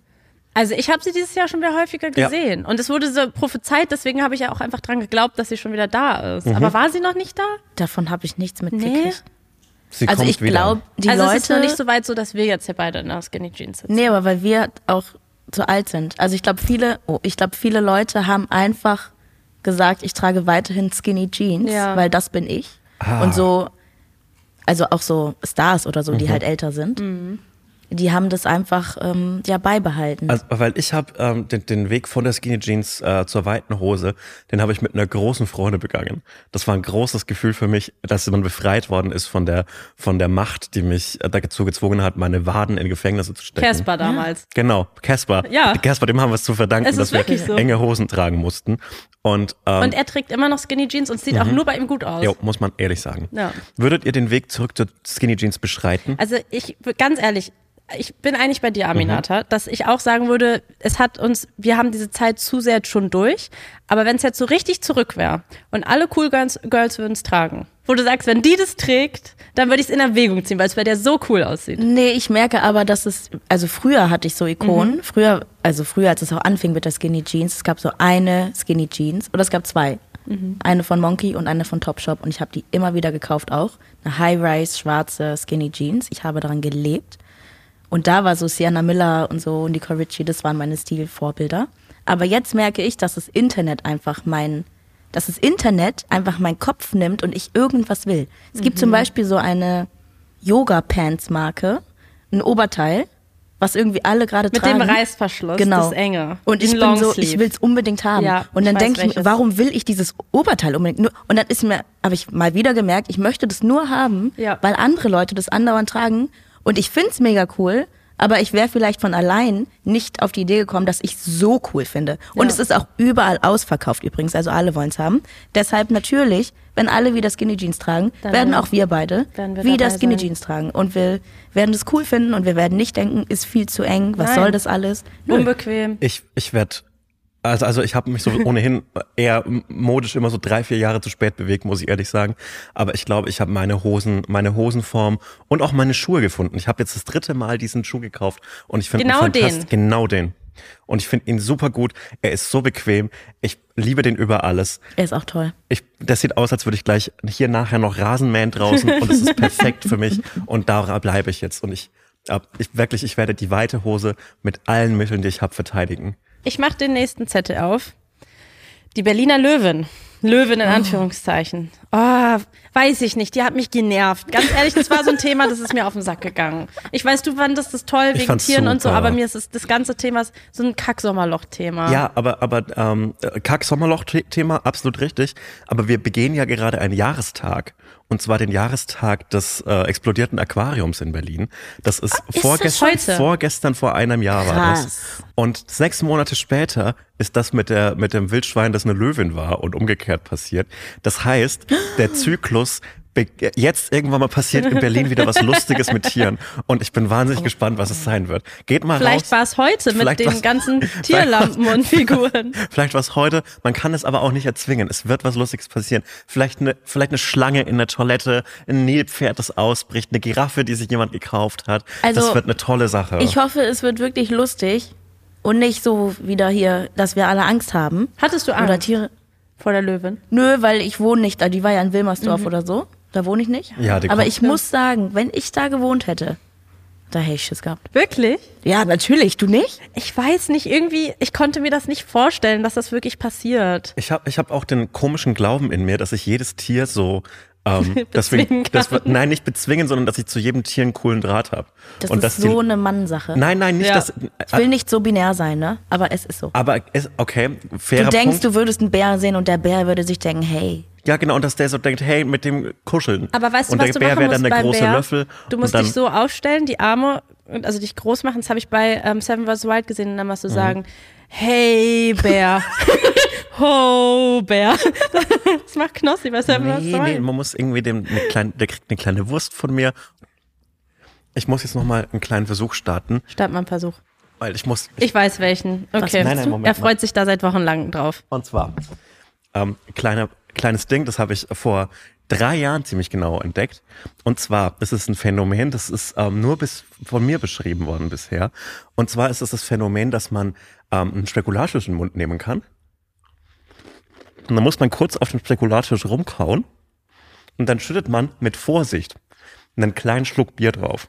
Also ich habe sie dieses Jahr schon wieder häufiger Ja. gesehen. Und es wurde so prophezeit, deswegen habe ich ja auch einfach dran geglaubt, dass sie schon wieder da ist. Mhm. Aber war sie noch nicht da? Davon habe ich nichts Nee. mitgekriegt. sie Also kommt ich glaube, die also Leute. es ist noch nicht so weit so, dass wir jetzt hier beide in der Skinny Jeans sitzen. Nee, aber weil wir auch zu alt sind. Also ich glaube, viele, oh, ich glaube, viele Leute haben einfach gesagt, ich trage weiterhin Skinny Jeans, Ja. weil das bin ich. Ah. Und so, also auch so Stars oder so, die Mhm. halt älter sind, die haben das einfach ähm, ja beibehalten. Also, weil ich habe ähm, den, den Weg von der Skinny Jeans äh, zur weiten Hose, den habe ich mit einer großen Freude begangen. Das war ein großes Gefühl für mich, dass man befreit worden ist von der von der Macht, die mich äh, dazu gezwungen hat, meine Waden in Gefängnisse zu stecken. Casper damals. Genau, Casper. Ja. Casper, dem haben wir es zu verdanken, dass wir wirklich so. enge Hosen tragen mussten. Und, ähm, Und er trägt immer noch Skinny Jeans und sieht auch nur bei ihm gut aus. jo, muss man ehrlich sagen. Ja. Würdet ihr den Weg zurück zur Skinny Jeans beschreiten? Also ich, ganz ehrlich, ich bin eigentlich bei dir, Aminata, mhm. dass ich auch sagen würde, es hat uns, wir haben diese Zeit zu sehr schon durch. Aber wenn es jetzt so richtig zurück wäre und alle Cool Girls, Girls würden es tragen, wo du sagst, wenn die das trägt, dann würde ich es in Erwägung ziehen, weil es bei der so cool aussieht. Nee, ich merke aber, dass es, also früher hatte ich so Ikonen, mhm. früher, also früher, als es auch anfing mit der Skinny Jeans, es gab so eine Skinny Jeans oder es gab zwei. Mhm. Eine von Monkey und eine von Topshop und ich habe die immer wieder gekauft auch. Eine High-Rise schwarze Skinny Jeans. Ich habe daran gelebt. Und da war so Sienna Miller und so und Nicole Ritchie, das waren meine Stilvorbilder. Aber jetzt merke ich, dass das Internet einfach mein, dass das Internet einfach meinen Kopf nimmt und ich irgendwas will. Es mhm. gibt zum mhm. Beispiel so eine Yoga-Pants-Marke, ein Oberteil, was irgendwie alle gerade tragen. Mit dem Reißverschluss, genau. das enge. Und ich bin so, ich will es unbedingt haben. Ja, und dann denke ich mir, warum will ich dieses Oberteil unbedingt? Und dann ist mir, habe ich mal wieder gemerkt, ich möchte das nur haben, ja. weil andere Leute das andauernd tragen und ich find's mega cool, aber ich wäre vielleicht von allein nicht auf die Idee gekommen, dass ich so cool finde. Und ja. es ist auch überall ausverkauft übrigens, also alle wollen's haben. Deshalb natürlich, wenn alle wieder Skinny Jeans tragen, Dann werden auch wir beide wir wieder Skinny sein. Jeans tragen. Und wir werden es cool finden und wir werden nicht denken, ist viel zu eng, was Nein. soll das alles? Unbequem. Ich, ich werde also, also ich habe mich so ohnehin eher modisch immer so drei, vier Jahre zu spät bewegt, muss ich ehrlich sagen. Aber ich glaube, ich habe meine Hosen, meine Hosenform und auch meine Schuhe gefunden. Ich habe jetzt das dritte Mal diesen Schuh gekauft und ich finde genau den. Genau den. Und ich finde ihn super gut. Er ist so bequem. Ich liebe den über alles. Er ist auch toll. Ich, das sieht aus, als würde ich gleich hier nachher noch Rasenmähen draußen und es ist perfekt für mich. Und da bleibe ich jetzt. Und ich, ich wirklich, ich werde die weite Hose mit allen Mitteln, die ich habe, verteidigen. Ich mache den nächsten Zettel auf. Die Berliner Löwen. Löwen in oh. Anführungszeichen. Oh, weiß ich nicht. Die hat mich genervt. Ganz ehrlich, das war so ein Thema, das ist mir auf den Sack gegangen. Ich weiß, du fandest das toll wegen Tieren super. und so, aber mir ist das, das ganze Thema so ein Kack-Sommerloch-Thema. Ja, aber, aber ähm, Kack-Sommerloch-Thema, absolut richtig. Aber wir begehen ja gerade einen Jahrestag. Und zwar den Jahrestag des äh, explodierten Aquariums in Berlin. Das ist, ah, ist vorgestern, das vorgestern vor einem Jahr Krass. war das. Und sechs Monate später ist das mit der mit dem Wildschwein, das eine Löwin war und umgekehrt passiert. Das heißt, der Zyklus jetzt irgendwann mal passiert in Berlin wieder was Lustiges mit Tieren. Und ich bin wahnsinnig oh. gespannt, was es sein wird. Geht mal Vielleicht war es heute mit den ganzen Tierlampen und Figuren. Vielleicht war es heute. Man kann es aber auch nicht erzwingen. Es wird was Lustiges passieren. Vielleicht eine, vielleicht eine Schlange in der Toilette, ein Nilpferd, das ausbricht, eine Giraffe, die sich jemand gekauft hat. Also, das wird eine tolle Sache. Ich hoffe, es wird wirklich lustig und nicht so wieder hier, dass wir alle Angst haben. Hattest du Angst? Oder Tiere. Vor der Löwin? Nö, weil ich wohne nicht da. Die war ja in Wilmersdorf mhm. oder so. Da wohne ich nicht. Ja, die Aber ich ja. muss sagen, wenn ich da gewohnt hätte, da hätte ich Schiss gehabt. Wirklich? Ja, natürlich. Du nicht? Ich weiß nicht, irgendwie, ich konnte mir das nicht vorstellen, dass das wirklich passiert. Ich habe ich hab auch den komischen Glauben in mir, dass ich jedes Tier so ähm, deswegen, das nein, nicht bezwingen, sondern dass ich zu jedem Tier einen coolen Draht habe. Das und ist so die, eine Mannsache. Nein, nein, nicht ja. das. Ich will nicht so binär sein, ne? Aber es ist so. Aber es, okay, fairer Du denkst, Punkt. du würdest einen Bär sehen und der Bär würde sich denken, hey. Ja, genau, und dass der so denkt, hey, mit dem kuscheln. Aber weißt du, und was der du Bär wäre dann der große Bär? Löffel. Du musst dich so aufstellen, die Arme, also dich groß machen. Das habe ich bei ähm, Seven vs. Wild gesehen. Und dann musst du mhm. sagen, hey, Bär. Ho, Bär. Das macht Knossi bei Seven nee, vs. Wild. Nee, man muss irgendwie dem, eine kleine, der kriegt eine kleine Wurst von mir. Ich muss jetzt nochmal einen kleinen Versuch starten. Start mal einen Versuch. Weil ich muss. Ich, ich weiß welchen. Okay. Nein, nein, Moment, er freut mal. sich da seit Wochen lang drauf. Und zwar, ähm, kleine, kleines Ding, das habe ich vor drei Jahren ziemlich genau entdeckt. Und zwar, ist ein Phänomen, das ist ähm, nur bis von mir beschrieben worden bisher. Und zwar ist es das Phänomen, dass man ähm, einen Spekulatius in den Mund nehmen kann. Und dann muss man kurz auf den Spekulatius rumkauen. Und dann schüttet man mit Vorsicht einen kleinen Schluck Bier drauf.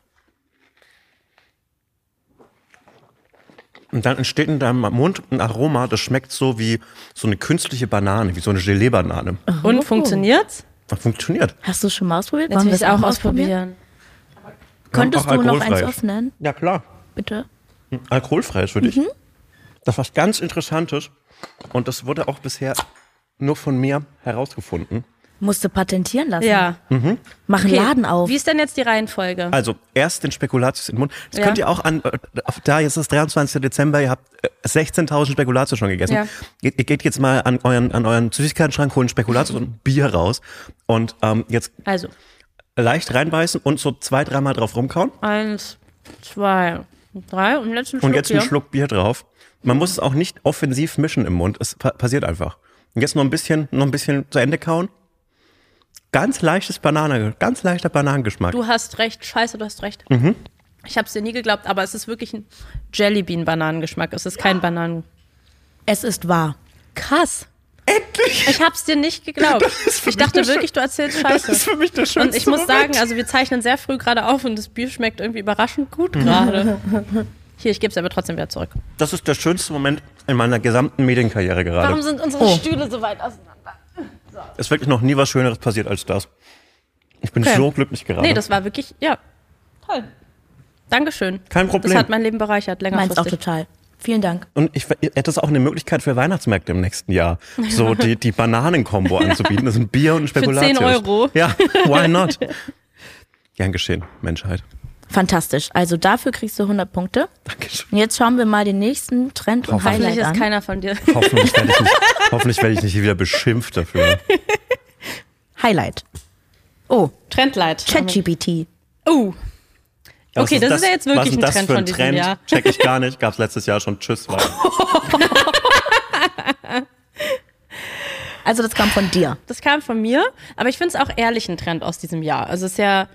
Und dann entsteht in deinem Mund ein Aroma, das schmeckt so wie so eine künstliche Banane, wie so eine Gelee-Banane. Und oh. funktioniert's? Funktioniert. Hast du es schon mal ausprobiert? Wollen wir es auch ausprobieren? Könntest du noch eins öffnen? Ja, klar. Bitte. Alkoholfreies für dich. Mhm. Das ist was ganz Interessantes. Und das wurde auch bisher nur von mir herausgefunden. Musste patentieren lassen. Ja. Mhm. Mach einen Laden auf. Wie ist denn jetzt die Reihenfolge? Also erst den Spekulatius in den Mund. Das ja. könnt ihr auch an, äh, da jetzt ist 23. Dezember, ihr habt 16.000 äh, Spekulatius schon gegessen. Ja. Ihr, ihr, geht jetzt mal an euren, an euren Süßigkeiten-Schrank, holen Spekulatius und Bier raus. Und ähm, jetzt also. leicht reinbeißen und so zwei, dreimal drauf rumkauen. Eins, zwei, drei und letzten Schluck Und jetzt einen. Schluck Bier drauf. Man muss es auch nicht offensiv mischen im Mund. Es pa passiert einfach. Und jetzt noch ein bisschen, noch ein bisschen zu Ende kauen. Ganz leichtes Banane, ganz leichter Bananengeschmack. Du hast recht, scheiße, du hast recht. Mhm. Ich habe es dir nie geglaubt, aber es ist wirklich ein Jellybean-Bananengeschmack. Es ist kein Bananen. Es ist wahr. Krass. Endlich! Ich hab's dir nicht geglaubt. Ich dachte wirklich, du erzählst Scheiße. Das ist für mich der schönste Und ich muss Moment. sagen, also wir zeichnen sehr früh gerade auf und das Bier schmeckt irgendwie überraschend gut gerade. Hier, ich gebe es aber trotzdem wieder zurück. Das ist der schönste Moment in meiner gesamten Medienkarriere gerade. Warum sind unsere Oh. Stühle so weit auseinander? ist wirklich noch nie was Schöneres passiert als das. Ich bin Okay. so glücklich gerade. Nee, das war wirklich, ja, toll. Dankeschön. Kein Problem. Das hat mein Leben bereichert, Meins auch längerfristig. total. Vielen Dank. Und ich hätte es auch eine Möglichkeit für Weihnachtsmärkte im nächsten Jahr, so die, die Bananen-Kombo anzubieten. Das sind Bier und ein Für Spekulatius. 10 Euro. Ja, why not? Gern geschehen, Menschheit. Fantastisch. Also dafür kriegst du 100 Punkte. Dankeschön. Und jetzt schauen wir mal den nächsten Trend und Hoffentlich Highlight ist an. keiner von dir. Hoffentlich werde ich nicht, hoffentlich werde ich nicht wieder beschimpft dafür. Highlight. Oh, Trendlight. ChatGPT. Oh, Was Okay, das ist ja jetzt was wirklich ist ein das Trend für ein von diesem Trend? Jahr. Check ich gar nicht. Gab's letztes Jahr schon. Tschüss. Weiter. Also das kam von dir. das kam von mir, aber ich finde es auch ehrlich ein Trend aus diesem Jahr. Also es ist ja,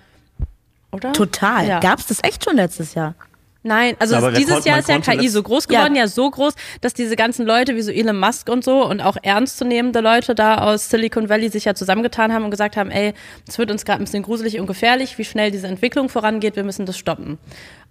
oder? Total. Ja. Gab's das echt schon letztes Jahr? Nein, also es- wer dieses konnte- Jahr ist ja KI so groß Ja. geworden, ja. so groß, dass diese ganzen Leute wie so Elon Musk und so und auch ernstzunehmende Leute da aus Silicon Valley sich ja zusammengetan haben und gesagt haben, ey, es wird uns gerade ein bisschen gruselig und gefährlich, wie schnell diese Entwicklung vorangeht, wir müssen das stoppen.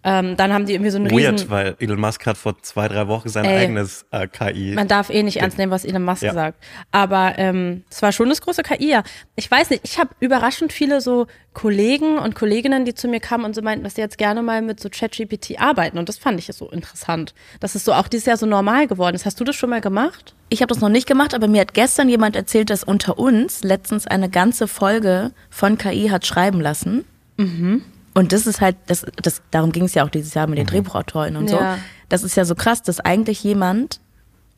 Ähm, dann haben die irgendwie so einen riesen... Weird, weil Elon Musk hat vor zwei, drei Wochen sein Ey. eigenes äh, KI. Man darf eh nicht ernst nehmen, was Elon Musk Ja. sagt. Aber ähm, es war schon das große KI. Ja. Ich weiß nicht, ich habe überraschend viele so Kollegen und Kolleginnen, die zu mir kamen und so meinten, dass sie jetzt gerne mal mit so ChatGPT arbeiten. Und das fand ich so interessant, dass es so auch dieses Jahr so normal geworden ist. Hast du das schon mal gemacht? Ich habe das noch nicht gemacht, aber mir hat gestern jemand erzählt, dass unter uns letztens eine ganze Folge von KI hat schreiben lassen. Mhm. Und das ist halt, das, das, darum ging es ja auch dieses Jahr mit den Drehbuchautoren und Ja. so. Das ist ja so krass, dass eigentlich jemand,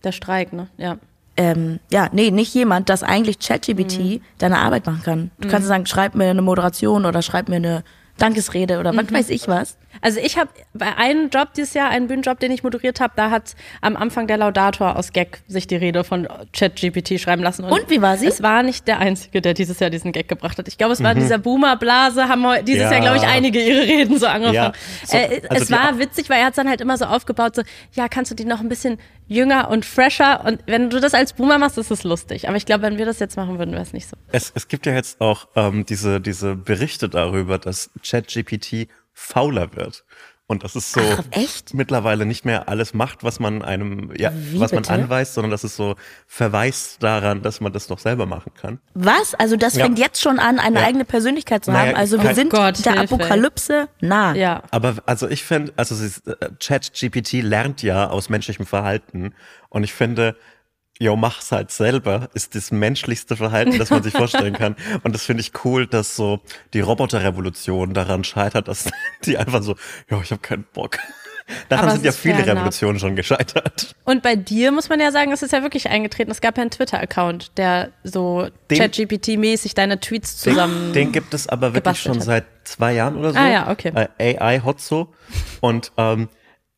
Der Streik, ne? Ja. ähm, ja, nee, nicht jemand, dass eigentlich ChatGPT Mhm. deine Arbeit machen kann. Du kannst sagen, schreib mir eine Moderation oder schreib mir eine Dankesrede oder Mhm. was weiß ich was. Also ich habe bei einem Job dieses Jahr, einen Bühnenjob, den ich moderiert habe, da hat am Anfang der Laudator aus Gag sich die Rede von ChatGPT schreiben lassen. Und wie war sie? Es war nicht der Einzige, der dieses Jahr diesen Gag gebracht hat. Ich glaube, es war dieser Boomer-Blase, haben heu- dieses Ja. Jahr, glaube ich, einige ihre Reden so angefangen. Ja. So, äh, also es war witzig, weil er hat dann halt immer so aufgebaut, so, ja, kannst du die noch ein bisschen jünger und fresher und wenn du das als Boomer machst, ist es lustig. Aber ich glaube, wenn wir das jetzt machen würden, wäre es nicht so. Es, es gibt ja jetzt auch ähm, diese, diese Berichte darüber, dass ChatGPT fauler wird. Und dass es so Ach, echt? mittlerweile nicht mehr alles macht, was man einem, ja, Wie was man bitte? anweist, sondern dass es so verweist daran, dass man das doch selber machen kann. Was? Also das Ja. fängt jetzt schon an, eine Ja. eigene Persönlichkeit zu Naja, haben. Also wir sind Gott, der Hilfe. Apokalypse nah. Ja. Aber also ich finde, also ist, äh, ChatGPT lernt ja aus menschlichem Verhalten und ich finde, yo, mach's halt selber, ist das menschlichste Verhalten, das man sich vorstellen kann. Und das finde ich cool, dass so die Roboterrevolution daran scheitert, dass die einfach so, ja, ich habe keinen Bock. Daran Aber sind ja viele enough. Revolutionen schon gescheitert. Und bei dir muss man ja sagen, es ist ja wirklich eingetreten. Es gab ja einen Twitter-Account, der so ChatGPT-mäßig deine Tweets zusammen. Den, den gibt es aber wirklich schon hat. seit zwei Jahren oder so. Ah ja, okay. Äh, AI Hotzo. Und ähm,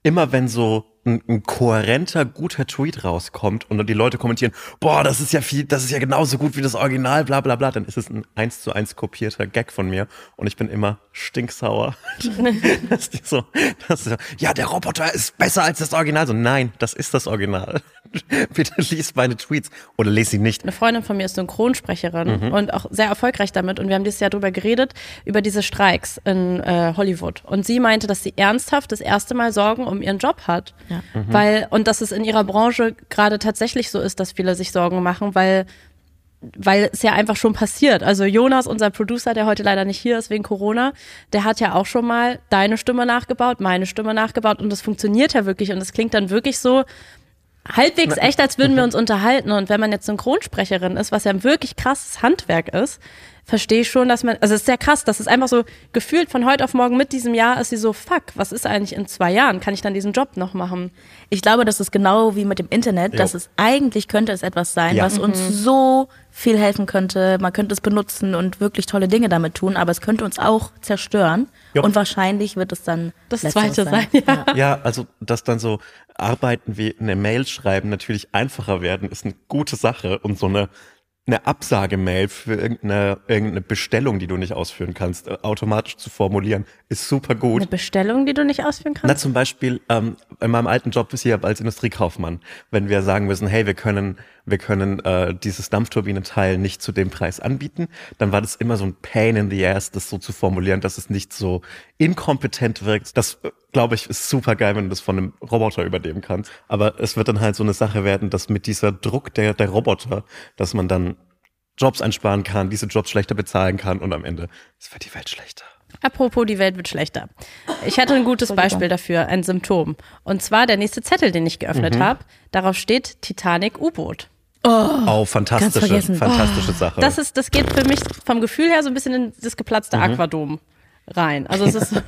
immer wenn so ein, ein kohärenter, guter Tweet rauskommt und dann die Leute kommentieren, boah, das ist ja viel, das ist ja genauso gut wie das Original, bla bla bla, dann ist es ein eins zu eins kopierter Gag von mir und ich bin immer stinksauer. dass die so, dass die so, ja, der Roboter ist besser als das Original. So, nein, das ist das Original. Bitte lies meine Tweets oder lese sie nicht. Eine Freundin von mir ist Synchronsprecherin Mhm. und auch sehr erfolgreich damit. Und wir haben dieses Jahr darüber geredet, über diese Streiks in äh, Hollywood. Und sie meinte, dass sie ernsthaft das erste Mal Sorgen um ihren Job hat. Ja. Weil, und dass es in ihrer Branche gerade tatsächlich so ist, dass viele sich Sorgen machen, weil weil es ja einfach schon passiert. Also Jonas, unser Producer, der heute leider nicht hier ist wegen Corona, der hat ja auch schon mal deine Stimme nachgebaut, meine Stimme nachgebaut und das funktioniert ja wirklich und es klingt dann wirklich so halbwegs echt, als würden wir uns unterhalten und wenn man jetzt Synchronsprecherin ist, was ja ein wirklich krasses Handwerk ist, verstehe schon, dass man, also es ist sehr krass, das ist einfach so gefühlt von heute auf morgen mit diesem Jahr ist sie so, fuck, was ist eigentlich in zwei Jahren? Kann ich dann diesen Job noch machen? Ich glaube, das ist genau wie mit dem Internet, jo. dass es eigentlich könnte es etwas sein, ja. was uns mhm. so viel helfen könnte. Man könnte es benutzen und wirklich tolle Dinge damit tun, aber es könnte uns auch zerstören. Jo. Und wahrscheinlich wird es dann das zweite sein. sein ja. ja, also dass dann so Arbeiten wie eine Mail schreiben natürlich einfacher werden, ist eine gute Sache und so eine eine Absagemail für irgendeine, irgendeine Bestellung, die du nicht ausführen kannst, äh, automatisch zu formulieren, ist super gut. Eine Bestellung, die du nicht ausführen kannst? Na, zum Beispiel ähm, in meinem alten Job ist hier als Industriekaufmann, wenn wir sagen müssen, hey, wir können, wir können äh, dieses Dampfturbinenteil nicht zu dem Preis anbieten, dann war das immer so ein Pain in the ass, das so zu formulieren, dass es nicht so inkompetent wirkt. Das äh, glaube ich, ist super geil, wenn du das von einem Roboter übernehmen kannst. Aber es wird dann halt so eine Sache werden, dass mit dieser Druck der, der Roboter, dass man dann Jobs einsparen kann, diese Jobs schlechter bezahlen kann und am Ende es wird die Welt schlechter. Apropos, die Welt wird schlechter. Ich hatte ein gutes Beispiel dafür, ein Symptom. Und zwar der nächste Zettel, den ich geöffnet mhm. habe. Darauf steht Titanic U-Boot. Oh, oh, fantastische, fantastische oh. Sache. Das ist, das geht für mich vom Gefühl her so ein bisschen in das geplatzte mhm. Aquadom rein. Also es ist,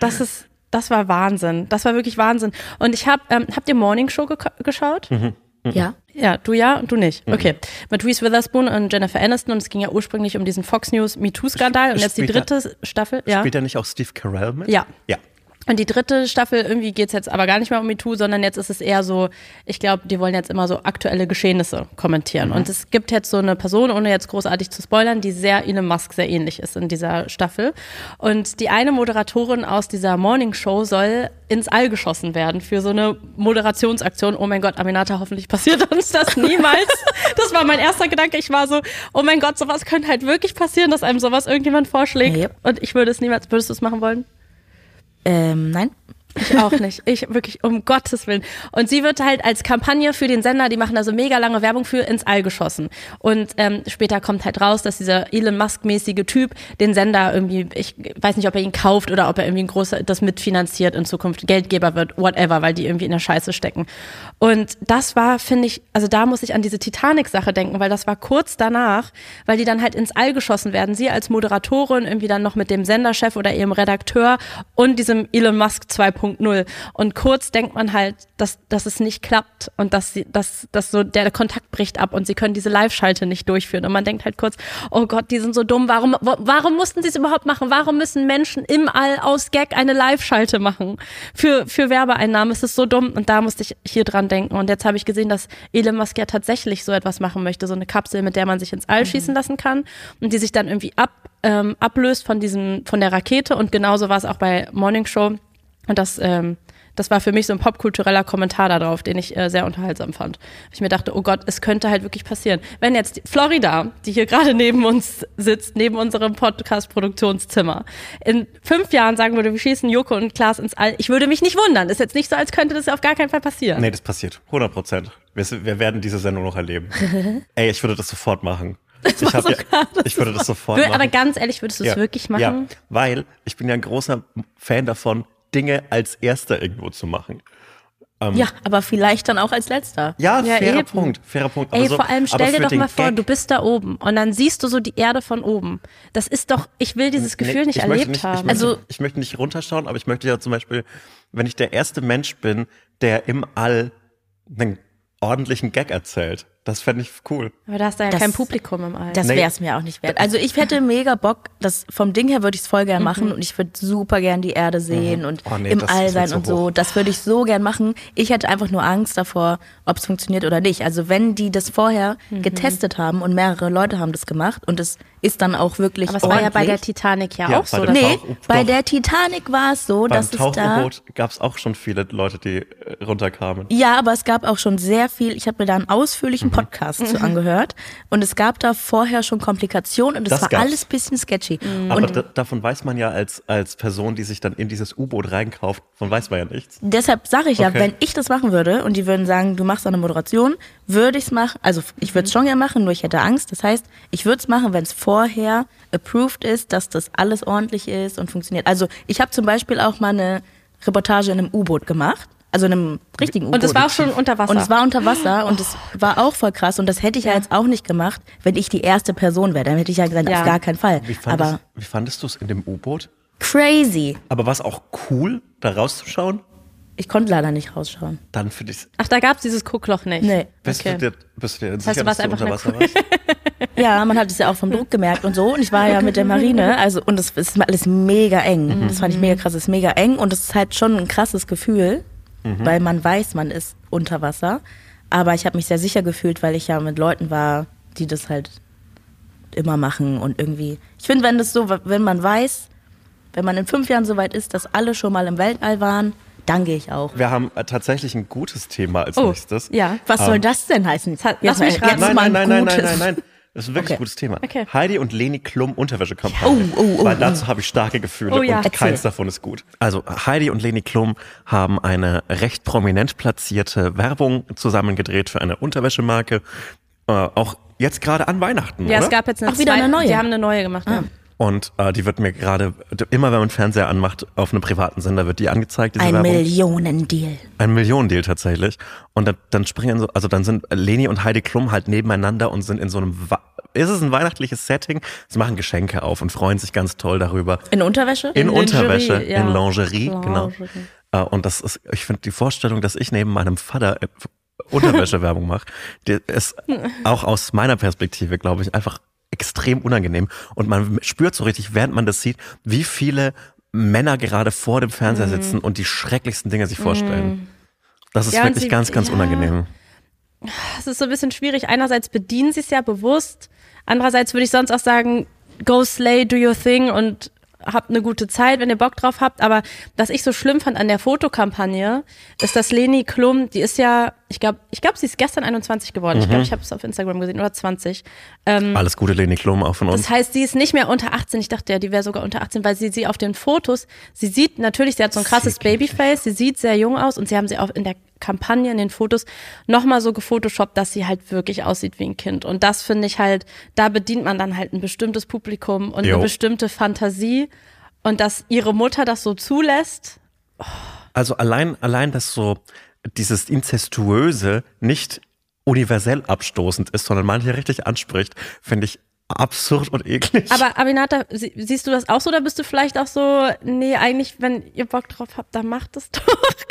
das ist, das war Wahnsinn. Das war wirklich Wahnsinn. Und ich habe, ähm, habt ihr Morning Show ge geschaut? Mhm. Mhm. Ja. Ja, du ja und du nicht. Mhm. Okay. Mit Reese Witherspoon und Jennifer Aniston und es ging ja ursprünglich um diesen Fox News MeToo-Skandal und jetzt die dritte Staffel. Ja. Spielt ja nicht auch Steve Carell mit? Ja. Ja. Und die dritte Staffel, irgendwie geht's jetzt aber gar nicht mehr um MeToo, sondern jetzt ist es eher so, ich glaube, die wollen jetzt immer so aktuelle Geschehnisse kommentieren. Mhm. Und es gibt jetzt so eine Person, ohne jetzt großartig zu spoilern, die sehr Elon Musk sehr ähnlich ist in dieser Staffel. Und die eine Moderatorin aus dieser Morning Show soll ins All geschossen werden für so eine Moderationsaktion. Oh mein Gott, Aminata, hoffentlich passiert uns das niemals. das war mein erster Gedanke. Ich war so, oh mein Gott, sowas könnte halt wirklich passieren, dass einem sowas irgendjemand vorschlägt. Ja, Und ich würde es niemals, würdest du es machen wollen? Ähm, nein. Ich auch nicht. Ich wirklich, um Gottes Willen. Und sie wird halt als Kampagne für den Sender, die machen da so mega lange Werbung für, ins All geschossen. Und ähm, später kommt halt raus, dass dieser Elon Musk-mäßige Typ den Sender irgendwie, ich weiß nicht, ob er ihn kauft oder ob er irgendwie ein großer, das mitfinanziert in Zukunft, Geldgeber wird, whatever, weil die irgendwie in der Scheiße stecken. Und das war, finde ich, also da muss ich an diese Titanic-Sache denken, weil das war kurz danach, weil die dann halt ins All geschossen werden. Sie als Moderatorin irgendwie dann noch mit dem Senderchef oder ihrem Redakteur und diesem Elon Musk 2 2.0. Und kurz denkt man halt, dass, dass es nicht klappt und dass sie, dass, dass so der Kontakt bricht ab und sie können diese Live-Schalte nicht durchführen. Und man denkt halt kurz, oh Gott, die sind so dumm. Warum, warum mussten sie es überhaupt machen? Warum müssen Menschen im All aus Gag eine Live-Schalte machen? Für, für Werbeeinnahmen ist es so dumm. Und da musste ich hier dran denken. Und jetzt habe ich gesehen, dass Elon Musk ja tatsächlich so etwas machen möchte. So eine Kapsel, mit der man sich ins All mhm. schießen lassen kann und die sich dann irgendwie ab, ähm, ablöst von diesem, von der Rakete. Und genauso war es auch bei Morning Show und das, ähm, das war für mich so ein popkultureller Kommentar darauf, den ich äh, sehr unterhaltsam fand. Ich mir dachte, oh Gott, es könnte halt wirklich passieren. Wenn jetzt Florida, die hier gerade neben uns sitzt, neben unserem Podcast-Produktionszimmer, in fünf Jahren sagen würde, wir schießen Joko und Klaas ins All, ich würde mich nicht wundern. Ist jetzt nicht so, als könnte das auf gar keinen Fall passieren. Nee, das passiert. 100 Prozent. Wir, wir werden diese Sendung noch erleben. Ey, ich würde das sofort machen. Ich, hab, so ja, ich würde das sofort machen. Aber ganz ehrlich, würdest du es ja, wirklich machen? Ja, weil ich bin ja ein großer Fan davon, Dinge als erster irgendwo zu machen. Ähm, ja, aber vielleicht dann auch als letzter. Ja, ja fairer eben. Punkt, fairer Punkt. Ey, so, vor allem stell dir doch mal vor, Gag du bist da oben und dann siehst du so die Erde von oben. Das ist doch, ich will dieses Gefühl nee, nicht erlebt nicht, haben. Ich möchte, also ich möchte nicht runterschauen, aber ich möchte ja zum Beispiel, wenn ich der erste Mensch bin, der im All einen ordentlichen Gag erzählt, das fände ich cool. Aber da hast du ja das, kein Publikum im All. Das wäre es mir auch nicht wert. Also ich hätte mega Bock, das vom Ding her würde ich es voll gern mhm. machen mhm. und ich würde super gern die Erde sehen mhm. und oh nee, im All sein so und so. Das würde ich so gern machen. Ich hätte einfach nur Angst davor, ob es funktioniert oder nicht. Also wenn die das vorher mhm. getestet haben und mehrere Leute haben das gemacht und es ist dann auch wirklich Aber es war ja bei der Titanic ja, ja auch so. Nee, bei der Titanic war es so, dass es da... gab es auch schon viele Leute, die äh, runterkamen. Ja, aber es gab auch schon sehr viel, ich habe mir da einen ausführlichen mhm. Podcast zu angehört und es gab da vorher schon Komplikationen und es war gab's. alles bisschen sketchy. Mhm. Aber da, davon weiß man ja als, als Person, die sich dann in dieses U-Boot reinkauft, von weiß man ja nichts. Deshalb sage ich okay. ja, wenn ich das machen würde und die würden sagen, du machst eine Moderation, würde ich es machen, also ich würde es schon gerne machen, nur ich hätte Angst. Das heißt, ich würde es machen, wenn es vor vorher approved ist, dass das alles ordentlich ist und funktioniert. Also ich habe zum Beispiel auch mal eine Reportage in einem U-Boot gemacht Also in einem richtigen U-Boot. Und es war auch schon unter Wasser. Und es war unter Wasser und es war auch voll krass. Und das hätte ich ja. ja jetzt auch nicht gemacht, wenn ich die erste Person wäre. Dann hätte ich ja gesagt, ja. auf gar keinen Fall. Wie fandest, Aber wie fandest du es in dem U-Boot? Crazy. Aber war es auch cool, da rauszuschauen? Ich konnte leider nicht rausschauen. Dann finde ich Ach, da gab es dieses Guckloch nicht. Nee. Bist, okay. du dir, bist du dir sicher, dass du unter Wasser warst? Ja, man hat es ja auch vom Druck gemerkt und so. Und ich war ja mit der Marine, also und es ist alles mega eng. Das fand ich mega krass, es ist mega eng und es ist halt schon ein krasses Gefühl, weil man weiß, man ist unter Wasser. Aber ich habe mich sehr sicher gefühlt, weil ich ja mit Leuten war, die das halt immer machen und irgendwie. Ich finde, wenn das so, wenn man weiß, wenn man in fünf Jahren so weit ist, dass alle schon mal im Weltall waren, dann gehe ich auch. Wir haben äh, tatsächlich ein gutes Thema als Oh, nächstes. ja. Was soll das denn heißen? hat- lass mich mal- raten. Nein, mal nein, ein nein, nein, nein, nein, nein. Das ist ein wirklich Okay. ein gutes Thema. Okay. Heidi und Leni Klum Unterwäschekampagne. Oh, oh, oh, Weil dazu habe ich starke Gefühle Oh ja. und Erzähl. keins davon ist gut. Also Heidi und Leni Klum haben eine recht prominent platzierte Werbung zusammengedreht für eine Unterwäschemarke. Äh, auch jetzt gerade an Weihnachten, Ja, oder? es gab jetzt eine Ach, wieder eine neue? Die haben eine neue gemacht. Ja. Und äh, die wird mir gerade, immer wenn man Fernseher anmacht, auf einem privaten Sender wird die angezeigt, diese Ein. Millionendeal. Ein Millionendeal tatsächlich. Und dann, dann springen so, also dann sind Leni und Heidi Klum halt nebeneinander und sind in so einem, Wa- ist es ein weihnachtliches Setting? Sie machen Geschenke auf und freuen sich ganz toll darüber. In Unterwäsche? In, Lingerie, Unterwäsche, ja. in Lingerie, genau. Lingerie. Äh, Und das ist, ich finde die Vorstellung, dass ich neben meinem Vater äh, Unterwäschewerbung mache, die ist auch aus meiner Perspektive, glaube ich, einfach extrem unangenehm. Und man spürt so richtig, während man das sieht, wie viele Männer gerade vor dem Fernseher Mhm. sitzen und die schrecklichsten Dinge sich vorstellen. Das ist Ja, wirklich sie- ganz, ganz ja. unangenehm. Das ist so ein bisschen schwierig. Einerseits bedienen sie es ja bewusst. Andererseits würde ich sonst auch sagen, go slay, do your thing und habt eine gute Zeit, wenn ihr Bock drauf habt. Aber was ich so schlimm fand an der Fotokampagne, ist, dass Leni Klum, die ist ja, ich glaube, ich glaube, sie ist gestern 21 geworden. Ich Mhm. glaube, ich habe es auf Instagram gesehen, oder 20. Ähm, Alles Gute, Leni Klum, auch von uns. das heißt, sie ist nicht mehr unter 18. Ich dachte ja, die wäre sogar unter 18, weil sie sie auf den Fotos, sie sieht natürlich, sie hat so ein krasses Babyface, sie sieht sehr jung aus und sie haben sie auch in der Kampagne, in den Fotos nochmal so gefotoshoppt, dass sie halt wirklich aussieht wie ein Kind. Und das finde ich halt, da bedient man dann halt ein bestimmtes Publikum und Jo. eine bestimmte Fantasie. Und dass ihre Mutter das so zulässt, Also allein, allein, dass so dieses Inzestuöse nicht universell abstoßend ist, sondern manche richtig anspricht, finde ich absurd und eklig. Aber Aminata, sie- siehst du das auch so oder bist du vielleicht auch so, nee, eigentlich, wenn ihr Bock drauf habt, dann macht es doch.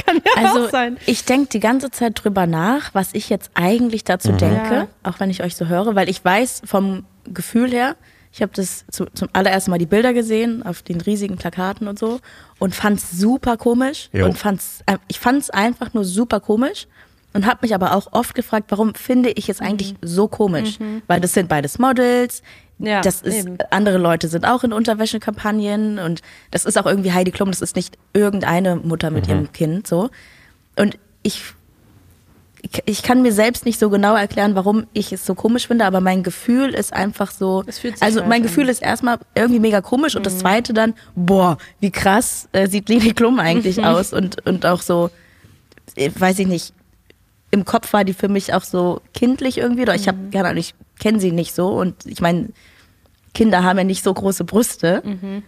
Kann ja Also auch sein. ich denke die ganze Zeit drüber nach, was ich jetzt eigentlich dazu denke, Ja. auch wenn ich euch so höre, weil ich weiß vom Gefühl her, ich habe das zu, zum allerersten Mal die Bilder gesehen auf den riesigen Plakaten und so und fand's super komisch Jo. und fand's, äh, ich fand's einfach nur super komisch und habe mich aber auch oft gefragt, warum finde ich es eigentlich so komisch? Weil das sind beides Models. Ja, das ist eben. andere Leute sind auch in Unterwäschekampagnen und das ist auch irgendwie Heidi Klum, das ist nicht irgendeine Mutter mit ihrem Kind so. Und ich ich- kann mir selbst nicht so genau erklären, warum ich es so komisch finde, aber mein Gefühl ist einfach so. Es fühlt sich Also mein an. Gefühl ist erstmal irgendwie mega komisch und das zweite dann, boah, wie krass äh, sieht Lili Klum eigentlich aus und und auch so, äh, weiß ich nicht. Im Kopf war die für mich auch so kindlich irgendwie, oder ich habe keine Ahnung, ich kenne sie nicht so und ich meine, Kinder haben ja nicht so große Brüste. Und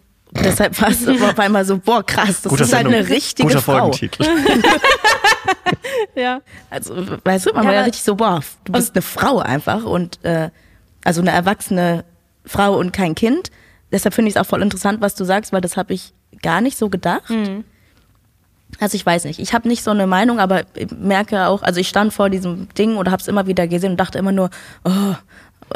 deshalb war es auf einmal so, boah, krass, das ist halt Sendung- eine richtige guter Frau. Folgentitel. Ja. Also, weißt du, man Ja, war ja richtig so, boah, du bist eine Frau einfach und äh, also eine erwachsene Frau und kein Kind. Deshalb finde ich es auch voll interessant, was du sagst, weil das habe ich gar nicht so gedacht. Also ich weiß nicht, ich habe nicht so eine Meinung, aber ich merke auch, also ich stand vor diesem Ding oder habe es immer wieder gesehen und dachte immer nur, oh,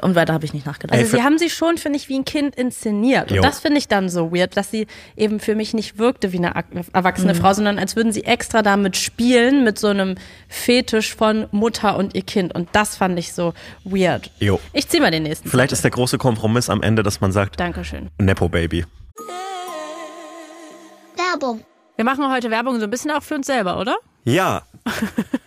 und weiter habe ich nicht nachgedacht. Also sie haben sie schon, finde ich, wie ein Kind inszeniert. Jo. Und das finde ich dann so weird, dass sie eben für mich nicht wirkte wie eine erwachsene Mhm. Frau, sondern als würden sie extra damit spielen, mit so einem Fetisch von Mutter und ihr Kind. Und das fand ich so weird. Jo. Ich zieh mal den nächsten. Vielleicht ist der große Kompromiss am Ende, dass man sagt, Dankeschön. Nepo Baby. Wir machen heute Werbung so ein bisschen auch für uns selber, oder? Ja.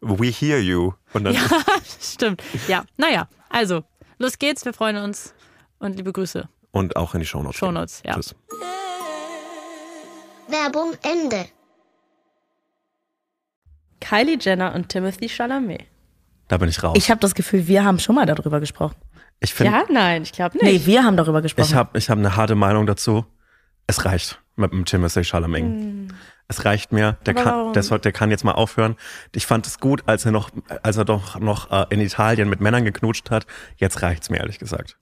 We hear you. Und dann Ja, stimmt. Ja, naja, also, los geht's, wir freuen uns und liebe Grüße. und auch in die Shownotes. Shownotes, ja. Tschüss. Werbung Ende. Kylie Jenner und Timothy Chalamet. Da bin ich raus. Ich habe das Gefühl, wir haben schon mal darüber gesprochen. Ich finde, Ja, nein, ich glaube Nee, nicht. wir haben darüber gesprochen. ich habe ich hab eine harte Meinung dazu. Es reicht mit dem Timothy Chalamet. Hm. Es reicht mir. Der Aber kann, warum? der, soll, der kann jetzt mal aufhören. Ich fand es gut, als er noch, als er doch noch äh, in Italien mit Männern geknutscht hat. Jetzt reicht's mir ehrlich gesagt.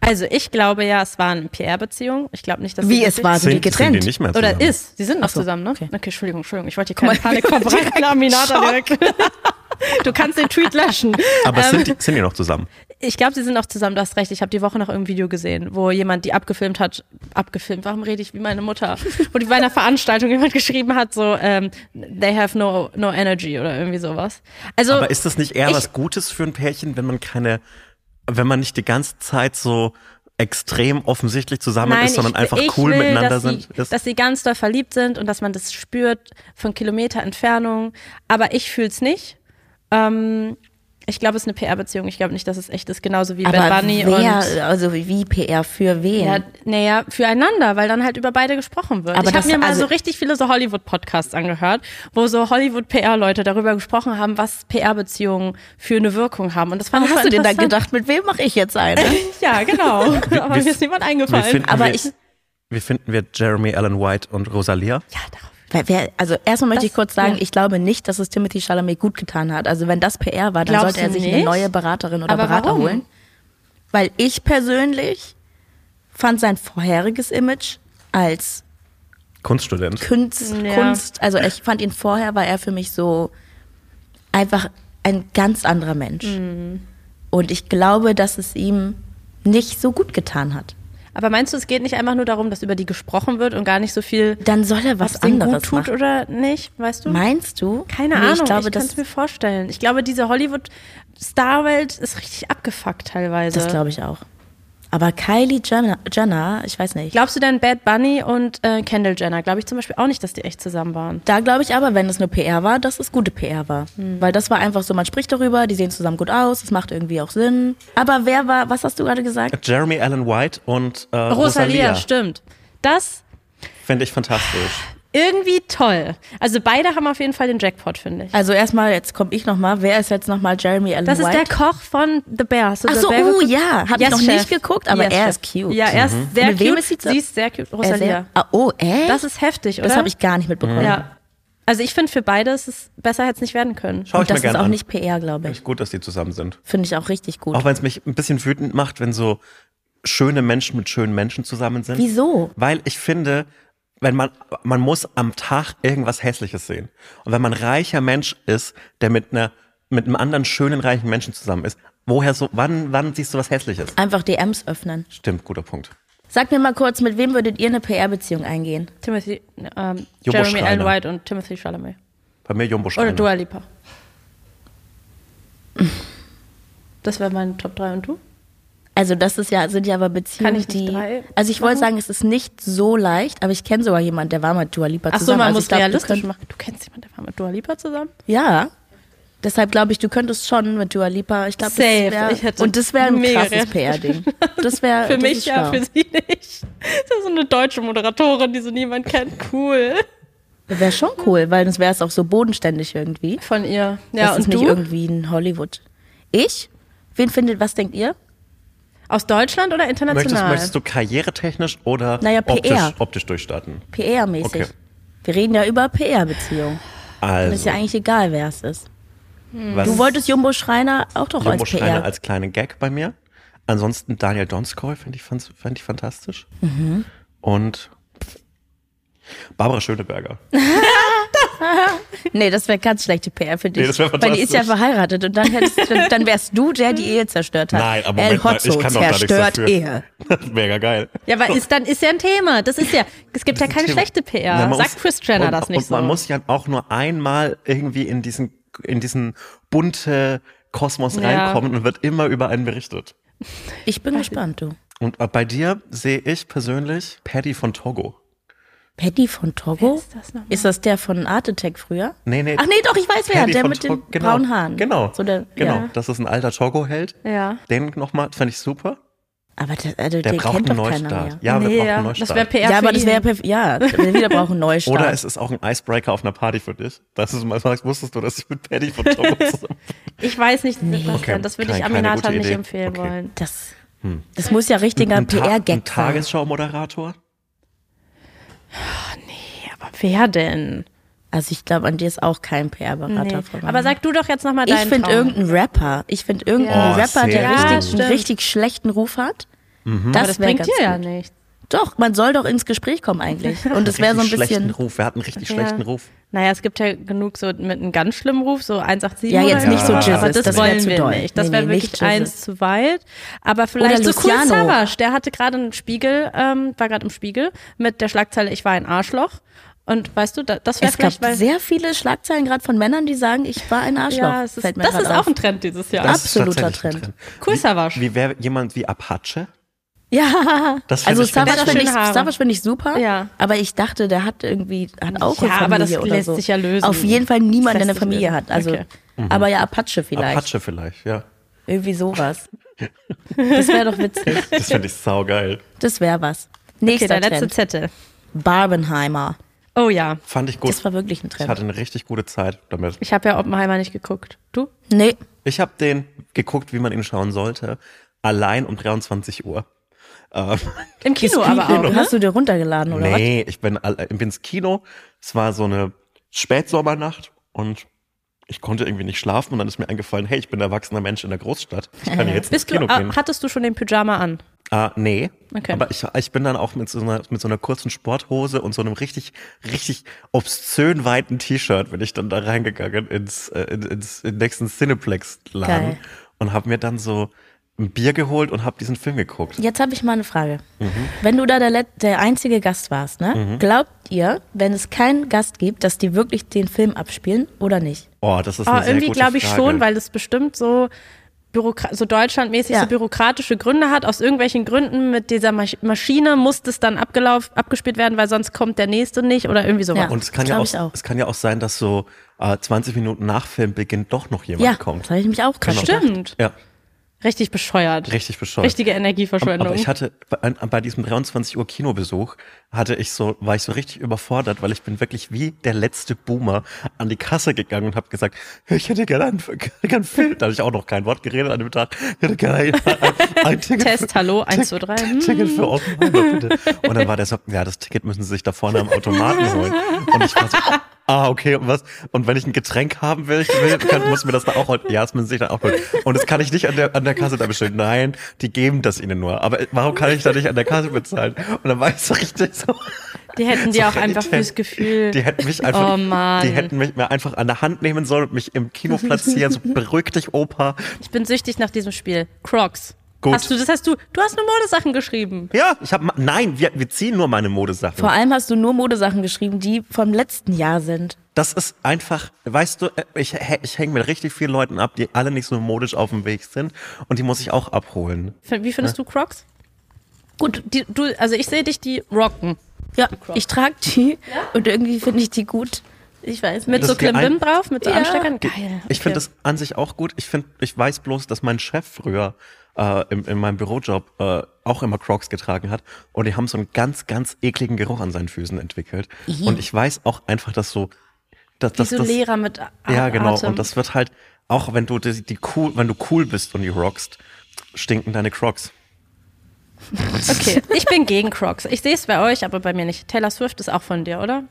Also ich glaube ja, es war eine PR-Beziehung. Ich glaube nicht, dass Wie sie es war, sind die Sind, sind getrennt. die nicht mehr Oder ist. Sie sind noch so, zusammen, ne? okay. Okay, Entschuldigung, Entschuldigung. Ich wollte hier keine Panik verbreiten. Aminata direkt. Du kannst den Tweet löschen. Aber Ähm, sind, die, sind die noch zusammen? Ich glaube, sie sind noch zusammen, du hast recht. Ich habe die Woche noch irgendein Video gesehen, wo jemand die abgefilmt hat. Abgefilmt, warum rede ich wie meine Mutter? Wo die bei einer Veranstaltung jemand geschrieben hat, so, ähm, they have no, no energy oder irgendwie sowas. Also, Aber ist das nicht eher ich- was Gutes für ein Pärchen, wenn man keine, wenn man nicht die ganze Zeit so extrem offensichtlich zusammen ist, sondern ich, einfach ich cool will, miteinander dass sind? Sie, dass sie ganz doll verliebt sind und dass man das spürt von Kilometer Entfernung. Aber ich fühle es nicht. Ähm, ich glaube, es ist eine PR-Beziehung. Ich glaube nicht, dass es echt ist. Genauso wie Aber Bad Bunny wer, und. also wie PR für wen? Ja, naja, füreinander, weil dann halt über beide gesprochen wird. Aber ich habe mir mal also- so richtig viele so Hollywood-Podcasts angehört, wo so Hollywood-PR-Leute darüber gesprochen haben, was PR-Beziehungen für eine Wirkung haben. Und das fand Was ich hast du denn da gedacht, mit wem mache ich jetzt eine? Ja, genau. Aber mir ist niemand wie, eingefallen. finden Aber wir, ich- wie finden wir Jeremy Allen White und Rosalia? ja, darauf. Also erstmal möchte Das- ich kurz sagen, ja. ich glaube nicht, dass es Timothy Chalamet gut getan hat. Also wenn das PR war, dann Glaubst sollte er sich eine nicht? neue Beraterin oder Aber Berater warum? holen. Weil ich persönlich fand sein vorheriges Image als Kunststudent. Kunst, Ja. Kunst, also ich fand ihn vorher, war er für mich so einfach ein ganz anderer Mensch. Mhm. Und ich glaube, dass es ihm nicht so gut getan hat. Aber meinst du, es geht nicht einfach nur darum, dass über die gesprochen wird und gar nicht so viel, Dann soll er was anderes tut machen. oder nicht, weißt du? Meinst du? Keine Nee, Ahnung, Ich glaube, ich kann es mir vorstellen. Ich glaube, diese Hollywood-Star-Welt ist richtig abgefuckt teilweise. das glaube ich auch. Aber Kylie Jenner, Jenner, ich weiß nicht. Glaubst du denn Bad Bunny und äh, Kendall Jenner? Glaube ich zum Beispiel auch nicht, dass die echt zusammen waren. Da glaube ich aber, wenn es nur PR war, dass es gute PR war. Hm. Weil das war einfach so, man spricht darüber, die sehen zusammen gut aus, es macht irgendwie auch Sinn. Aber wer war, was hast du gerade gesagt? Jeremy Allen White und äh, Rosalia, Rosalia. stimmt. Das Finde ich fantastisch. irgendwie toll. Also beide haben auf jeden Fall den Jackpot, finde ich. Also erstmal, jetzt komme ich nochmal. Wer ist jetzt nochmal Jeremy Allen Das ist White? der Koch von The Bear. Hast du Ach The so, Bear oh ja, habe ich Yes, noch Chef. nicht geguckt, aber Yes, er Chef. ist cute. Ja, er ist sehr Mit wem cute. ist sie sie ist sehr cute. Er ist sehr- Rosalia. Ah, oh, echt? Das ist heftig, oder? das habe ich gar nicht mitbekommen. Ja. Also ich finde, für beide ist es besser hätte es nicht werden können. Schau ich Und das mir ist gerne auch an. nicht PR, glaube Finde ich. ich gut, dass die zusammen sind. Finde ich auch richtig gut. Auch wenn es mich ein bisschen wütend macht, wenn so schöne Menschen mit schönen Menschen zusammen sind. Wieso? Weil ich finde, wenn man, man muss am Tag irgendwas Hässliches sehen. Und wenn man ein reicher Mensch ist, der mit einer, mit einem anderen schönen, reichen Menschen zusammen ist, woher so, wann, wann siehst du was Hässliches? Einfach DMs öffnen. Stimmt, guter Punkt. Sag mir mal kurz, mit wem würdet ihr eine PR-Beziehung eingehen? Timothy, ähm, Jumbo Jeremy Allen Schreiner. White und Timothy Chalamet. Bei mir Jumbo Oder Schreiner. Dua Lipa. Das wäre mein Top 3 und du? Also das ist ja, sind ja aber Beziehungen, Kann ich die. drei Also ich wollte sagen, es ist nicht so leicht, aber ich kenne sogar jemanden, der war mit Dua Lipa Ach zusammen. man also muss ich glaub, du realistisch könnt- machen. Du kennst jemanden, der war mit Dua Lipa zusammen? Ja. Deshalb glaube ich, du könntest schon mit Dua Lipa. Ich glaube, das Safe. wär, Ich hätte und das wäre ein mega krasses. PR-Ding. Das wäre Für das mich ja, für sie nicht. Das ist so eine deutsche Moderatorin, die so niemand kennt. Cool. Wäre schon cool, weil sonst wäre es auch so bodenständig irgendwie. Von ihr. Ja, das und ist nicht du? irgendwie ein Hollywood. Ich? Wen findet, was denkt ihr? Aus Deutschland oder Möchtest, international? möchtest du karrieretechnisch oder Naja, optisch, optisch durchstarten? PR-mäßig. Okay. Wir reden ja über PR-Beziehungen. Also, Ist ja eigentlich egal, wer es ist. was Du wolltest Jumbo Schreiner auch doch Jumbo als Schreiner PR. als kleinen Gag bei mir. Ansonsten Daniel Donskoy finde ich, fand, fand ich fantastisch. Mhm. Und Barbara Schöneberger. nee, das wäre ganz schlechte PR für dich. Nee, das wär Weil die ist ja fantastisch. verheiratet und dann, hättest, dann, wärst du der, die Ehe zerstört hat. Nein, aber El Moment mal, ich kann doch da zerstört dafür. Ehe. Mega geil. ja, aber ist, dann ist ja ein Thema. Das ist ja, es gibt ja keine Thema. schlechte PR. Na, Sagt Chris Jenner und, das nicht und so. man muss ja auch nur einmal irgendwie in diesen, in diesen bunte Kosmos Ja. reinkommen und wird immer über einen berichtet. Ich bin gespannt, du. Und bei dir sehe ich persönlich Paddy von Togo. Paddy von Togo? ist das? Ist das der von Art Attack früher? Nee, nee. Ach nee, doch, ich weiß wer. Paddy Der von mit den Togo- genau, braunen Haaren. Genau. So der, genau. Ja. Das ist ein alter Togo-Held. ja. Den nochmal, fand ich super. Aber der, also, Der braucht kennt einen Neustart. mehr. Ja, wir nee, brauchen ja. einen Neustart. Das wäre PR Ja, aber das wäre ja, wir wieder brauchen einen Neustart. Oder es ist auch ein Icebreaker auf einer Party für dich. Das ist mal sagst, wusstest du, dass ich mit Paddy von Togo zusammen Ich weiß nicht, Sebastian, Okay, das würde ich Aminata nicht empfehlen Okay. wollen. das, das muss ja richtiger Ein Ta- Ein PR-Gag sein. Tagesschau-Moderator? Aber wer denn? Also ich glaube, an dir ist auch kein PR-Berater Nee. voran. Aber sag du doch jetzt nochmal ich deinen finde Traum. irgendeinen Rapper. Ich finde irgendeinen Ja. Rapper, Oh, der sehr richtig, gut. einen richtig schlechten Ruf hat. Mhm. Das, Aber das wäre bringt dir ja nichts. Doch, man soll doch ins Gespräch kommen eigentlich. Und es wäre so ein Richtig schlechten bisschen. Ruf. Wir hatten einen richtig Ja. schlechten Ruf. Naja, es gibt ja genug so mit einem ganz schlimmen Ruf, so 187 Ja, jetzt oder nicht so so. Aber das, das wollen zu wir doll. nicht. Das Nee, wäre nee, wirklich eins zu weit. Aber vielleicht Oder so cool Luciano. Savage, der hatte gerade einen Spiegel, ähm, war gerade im Spiegel mit der Schlagzeile Ich war ein Arschloch. Und weißt du, da- das wäre Es gab vielleicht, weil sehr viele Schlagzeilen gerade von Männern, die sagen, ich war ein Arschloch. ja, es ist, das ist auf. auch ein Trend dieses Jahr. Das- Absoluter Trend. Cool Savage. Wie wäre jemand wie Apache? Ja, Das also ich- ich- finde ich. Savage find ich super, Ja. aber ich dachte, der hat irgendwie, hat auch Ja, eine aber das Familie oder lässt so. sich ja lösen. Auf jeden Fall niemand, der eine Familie hat. Also, Okay. aber ja, Apache vielleicht. Apache vielleicht, ja. Irgendwie sowas. Das wäre doch witzig. Das finde ich saugeil. Das wäre was. Okay, Nächster der letzte. Zettel. Barbenheimer. Oh ja, Fand ich gut. Das war wirklich ein Ich Trend. hatte eine richtig gute Zeit damit. ich habe ja Oppenheimer nicht geguckt. Du? Nee, Ich habe den geguckt, wie man ihn schauen sollte. Allein um 23 Uhr. Ähm, Im Kino aber Kino. auch, ne? Hast du dir runtergeladen oder nee, ich bin, all- bin ins Kino. Es war so eine Spätsommernacht und ich konnte irgendwie nicht schlafen und dann ist mir eingefallen, hey, ich bin ein erwachsener Mensch in der Großstadt. Ich kann jetzt ins Bist du, Kino ah, gehen. hattest du schon den Pyjama an? Ah, nee. Okay. Aber ich, ich bin dann auch mit so, einer, mit so einer kurzen Sporthose und so einem richtig, richtig obszön weiten T-Shirt bin ich dann da reingegangen ins, äh, in- ins, in den nächsten Cineplex-Laden und habe mir dann so ein Bier geholt und habe diesen Film geguckt. Jetzt habe ich mal eine Frage. Wenn du da der, Let- der einzige Gast warst, ne? glaubt ihr, wenn es keinen Gast gibt, dass die wirklich den Film abspielen oder nicht? Oh, das ist Oh, eine sehr irgendwie glaube ich Frage. schon, weil es bestimmt so Bürokra so deutschlandmäßig Ja. so bürokratische Gründe hat. Aus irgendwelchen Gründen mit dieser Masch Maschine muss das dann abgelauf abgespielt werden, weil sonst kommt der nächste nicht oder irgendwie sowas. Ja. Und es kann, Das ja auch, auch. es kann ja auch sein, dass so äh, 20 Minuten nach Filmbeginn doch noch jemand Ja, kommt. das habe ich mich auch gerade Genau. Stimmt. Ja, Richtig bescheuert. richtig bescheuert. Richtige Energieverschwendung. Aber ich hatte bei, bei diesem 23 Uhr Kinobesuch hatte ich so war ich so richtig überfordert, weil ich bin wirklich wie der letzte Boomer an die Kasse gegangen und habe gesagt, ich hätte gerne einen, einen Film. Da habe ich auch noch kein Wort geredet an dem Tag. Ich hätte gerne ein, ein, Ticket. Test, für, hallo, 1, 2, 3. Ticket für Oppenheimer, bitte. Und dann war der so, ja, das Ticket müssen Sie sich da vorne am Automaten holen. Und ich war so, ah, okay, und was? Und wenn ich ein Getränk haben will, ich will kann, muss mir das da auch holen. Ja, das müssen Sie sich dann auch holen. Und das kann ich nicht an der, an der Kasse da bestellen. Nein, die geben das Ihnen nur. Aber warum kann ich da nicht an der Kasse bezahlen? Und dann war ich so richtig so. Die hätten dir so auch einfach fürs Gefühl. Die hätten mich einfach, Oh Mann. die hätten mich mir einfach an der Hand nehmen sollen und mich im Kino platzieren. So beruhig dich, Opa. Ich bin süchtig nach diesem Spiel. Crocs. Gut. Hast du, das hast du, du hast nur Modesachen geschrieben. Ja, ich habe, nein, wir, wir ziehen nur meine Modesachen. Vor allem hast du nur Modesachen geschrieben, die vom letzten Jahr sind. Das ist einfach, weißt du, äh, ich, ich hänge mit richtig vielen Leuten ab, die alle nicht so modisch auf dem Weg sind und die muss ich auch abholen. Wie findest du Crocs? Gut, die, du, also ich sehe dich die rocken. Ja, ich trage die und irgendwie finde ich die gut. Ich weiß Mit so Das die Klimbim drauf, mit so Ja. Ansteckern? Geil. Ich Okay. finde das an sich auch gut. Ich finde, ich weiß bloß, dass mein Chef früher äh, im, in meinem Bürojob äh, auch immer Crocs getragen hat und die haben so einen ganz, ganz ekligen Geruch an seinen Füßen entwickelt. Und ich weiß auch einfach, dass so, dass, Wie dass so das, Lehrer mit A ja genau. Atem. Und das wird halt auch, wenn du die, die cool, wenn du cool bist und die rockst, stinken deine Crocs. Okay, ich bin gegen Crocs. Ich sehe es bei euch, aber bei mir nicht. Taylor Swift ist auch von dir, oder?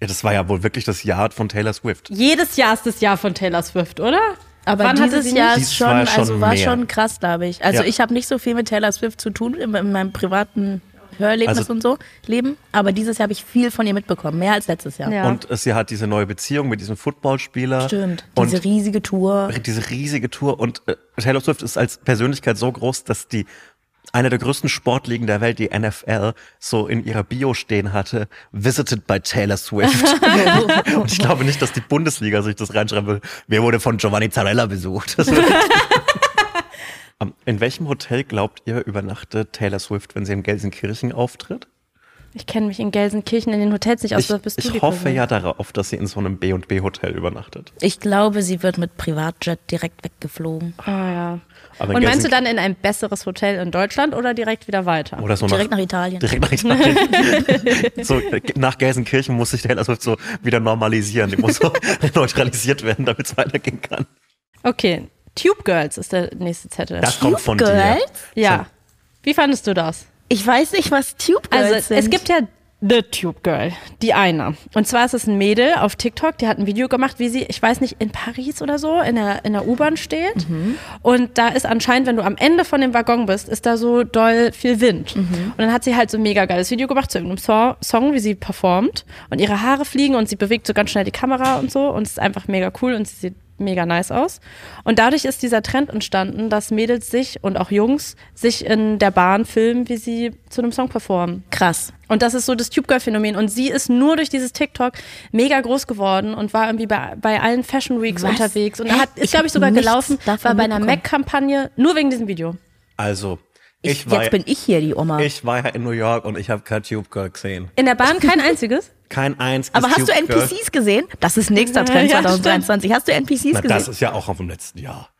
Ja, das war ja wohl wirklich das Jahr von Taylor Swift. Jedes Jahr ist das Jahr von Taylor Swift, oder? Aber Wann dieses Jahr ist schon, war schon also war mehr. schon krass, glaube ich. Also Ja. ich habe nicht so viel mit Taylor Swift zu tun in, in meinem privaten Hörerlebnis Also- und so Leben, aber dieses Jahr habe ich viel von ihr mitbekommen, mehr als letztes Jahr. Ja. Und äh, sie hat diese neue Beziehung mit diesem Footballspieler. Stimmt. Und Diese riesige Tour. diese riesige Tour und äh, Taylor Swift ist als Persönlichkeit so groß, dass die eine der größten Sportligen der Welt, die NFL, so in ihrer Bio stehen hatte, visited by Taylor Swift. und ich glaube nicht, dass die Bundesliga sich das reinschreiben will. Wer wurde von Giovanni Zarella besucht? In welchem Hotel glaubt ihr übernachtet Taylor Swift, wenn sie in Gelsenkirchen auftritt? Ich kenne mich in Gelsenkirchen in den Hotels nicht aus. Ich, bist du ich hoffe ja darauf, dass sie in so einem B&B Hotel übernachtet. Ich glaube, sie wird mit Privatjet direkt weggeflogen. Ah, ja. Aber Und meinst du dann in ein besseres Hotel in Deutschland oder direkt wieder weiter? Oder so Direkt nach Italien. Direkt nach Italien. so, nach Gelsenkirchen muss sich Taylor Swift so wieder normalisieren. Die muss so neutralisiert werden, damit es weitergehen kann. Okay, Tube Girls ist der nächste Zettel. Das kommt von dir. Girls? ja. Wie fandest du das? Ich weiß nicht, was Tube Girls Also sind. es gibt ja The Tube Girl, die eine. Und zwar ist es ein Mädel auf TikTok, die hat ein Video gemacht, wie sie, ich weiß nicht, in Paris oder so, in der, in der U-Bahn steht. Und da ist anscheinend, wenn du am Ende von dem Waggon bist, ist da so doll viel Wind. Und dann hat sie halt so ein mega geiles Video gemacht zu irgendeinem so Song, wie sie performt. Und ihre Haare fliegen und sie bewegt so ganz schnell die Kamera und so. Und es ist einfach mega cool und sie sieht mega nice aus. Und dadurch ist dieser Trend entstanden, dass Mädels sich und auch Jungs sich in der Bahn filmen, wie sie zu einem Song performen. krass. Und das ist so das Tube Girl Phänomen. Und sie ist nur durch dieses TikTok mega groß geworden und war irgendwie bei, bei allen Fashion Weeks Was? unterwegs. Und Hä? da hat, ist, Ich glaube ich, sogar gelaufen, war bei einer. Mac-Kampagne, nur wegen diesem Video. Also, Ich, ich, war, jetzt bin ich hier die Oma. ich war ja in New York und ich habe kein Tube Girl gesehen. In der Bahn kein einziges. Kein einziges aber hast du. NPCs gesehen? Das ist nächster Trend Ja, 2023. Hast du NPCs Na, gesehen? das ist ja auch vom letzten Jahr.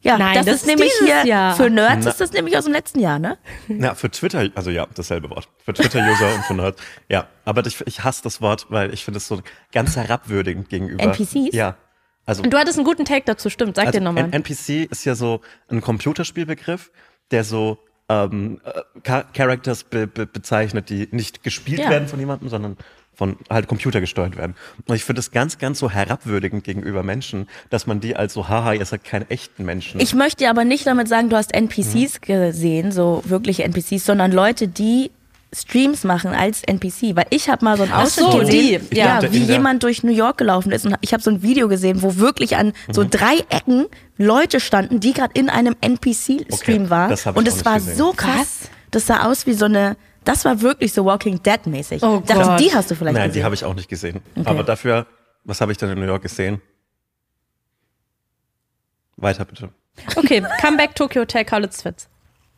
ja, Nein, das, das ist ist nämlich hier Jahr. für Nerds Na. ist das nämlich aus dem letzten Jahr, ne? Ja, für Twitter, also ja, dasselbe Wort. Für Twitter-User und für Nerds. Ja, aber ich, ich hasse das Wort, weil ich finde es so ganz herabwürdigend gegenüber. NPCs? Ja. Also, Und du hattest einen guten Take dazu, stimmt. Sag also dir nochmal. NPC ist ja so ein Computerspielbegriff, der so ähm, äh, Char Characters be be bezeichnet, die nicht gespielt Ja. werden von jemandem, sondern von halt Computer gesteuert werden. Und ich finde es ganz, ganz so herabwürdigend gegenüber Menschen, dass man die als so, haha, ihr seid keine echten Menschen. Ich möchte aber nicht damit sagen, du hast NPCs gesehen, so wirkliche NPCs, sondern Leute, die Streams machen als NPC, weil ich habe mal so einen Ausschnitt so, gesehen, die, ja, ja. wie jemand durch New York gelaufen ist und ich habe so ein Video gesehen, wo wirklich an so drei Ecken Leute standen, die gerade in einem NPC-Stream Okay, waren das hab ich und es war gesehen. so krass, das sah aus wie so eine, das war wirklich so Walking Dead mäßig. Oh Ich dachte, Gott. die hast du vielleicht Nein, gesehen. die habe ich auch nicht gesehen. Aber dafür, was habe ich denn in New York gesehen? Weiter bitte. Okay, Comeback Tokyo Hotel Kaulitz-Fitz.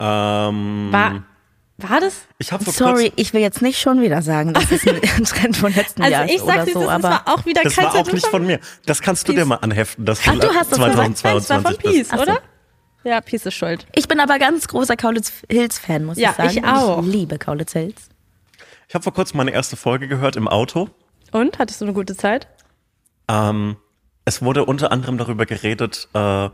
Ähm, War, war das? ich habe vor Sorry, ich will jetzt nicht schon wieder sagen, das ist ein Trend von letzten Also Jahr ich oder sag dir, so, das aber war auch wieder das kein war auch nicht von mir. Das kannst du dir mal anheften, dass Ach, du hast das gesagt. Nein, das war von 2022 Peace. Ach so. Ja, Peace ist schuld. Ich bin aber ganz großer Kaulitz Hills Fan, muss Ja, ich sagen. ich auch. Ich liebe Kaulitz Hills. Ich habe vor kurzem meine erste Folge gehört im Auto. Und? Hattest du eine gute Zeit? Ähm, es wurde unter anderem darüber geredet, äh, äh,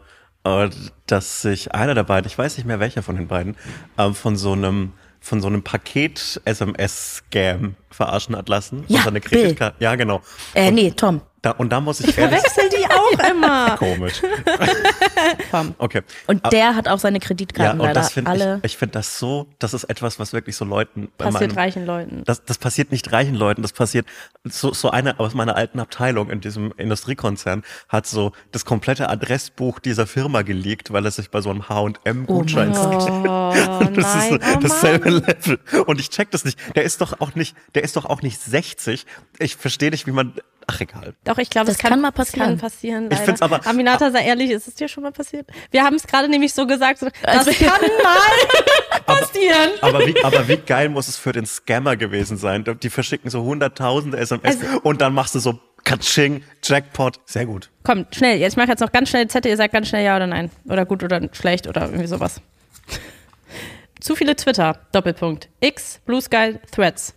dass sich einer der beiden, ich weiß nicht mehr welcher von den beiden, ähm, von so einem von so einem Paket-SMS-Scam verarschen hat lassen. Ja, und seine. Kreditkarte. Ja, genau. Äh, nee, Tom. Da, und da muss ich ehrlich Verwechsel die auch immer. komisch. okay. Und der hat auch seine ja, Kreditkarten und leider das finde alle. ich, ich finde das so, das ist etwas, was wirklich so Leuten Passiert meinem- reichen Leuten. Das, das passiert nicht reichen Leuten, das passiert so, so eine aus meiner alten Abteilung in diesem Industriekonzern hat so das komplette Adressbuch dieser Firma geleakt, weil er sich bei so einem H&M Gutschein Oh das ist so nein, oh dasselbe Mann. Level und ich check das nicht. Der ist doch auch nicht, der ist doch auch nicht 60. Ich verstehe nicht, wie man ach egal. Doch, ich glaube, Das das kann, kann mal passieren. Kann passieren Ich find's aber- Aminata, sei ehrlich, ist es dir schon mal passiert? Wir haben es gerade nämlich so gesagt, so, das kann mal passieren. Aber wie, aber wie geil muss es für den Scammer gewesen sein? Die verschicken so hunderttausende SMS Also- und dann machst du so Katsching, Jackpot, sehr gut. Komm, schnell, jetzt mach jetzt noch ganz schnell Zettel, ihr sagt ganz schnell ja oder nein. Oder gut oder schlecht oder irgendwie sowas. Zu viele Twitter, Doppelpunkt. X, Blue Sky, Threads.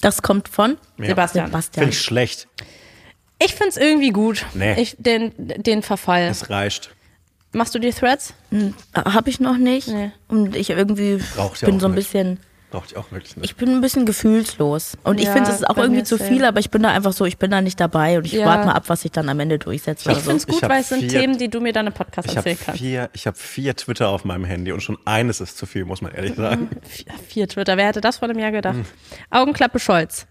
Das kommt von Ja. Sebastian. Sebastian. Finde ich schlecht. Ich find's irgendwie gut. Nee. Ich, den, den Verfall. Es reicht. Machst du die Threads? Habe ich noch nicht. Nee. Und ich irgendwie Braucht bin so ein nicht. bisschen, Braucht ich auch wirklich nicht. ich bin ein bisschen gefühlslos. Und ich Ja, finde, es ist auch irgendwie zu viel, aber ich bin da einfach so, ich bin da nicht dabei und ich Ja. warte mal ab, was sich dann am Ende durchsetzt oder Ich so. find's gut, Ich hab weil es sind vier- Themen, die du mir dann im Podcast Ich habe erzählen kannst. vier, ich hab vier Twitter auf meinem Handy und schon eines ist zu viel, muss man ehrlich sagen. Vier, vier Twitter, wer hätte das vor einem Jahr gedacht? Augenklappe Scholz.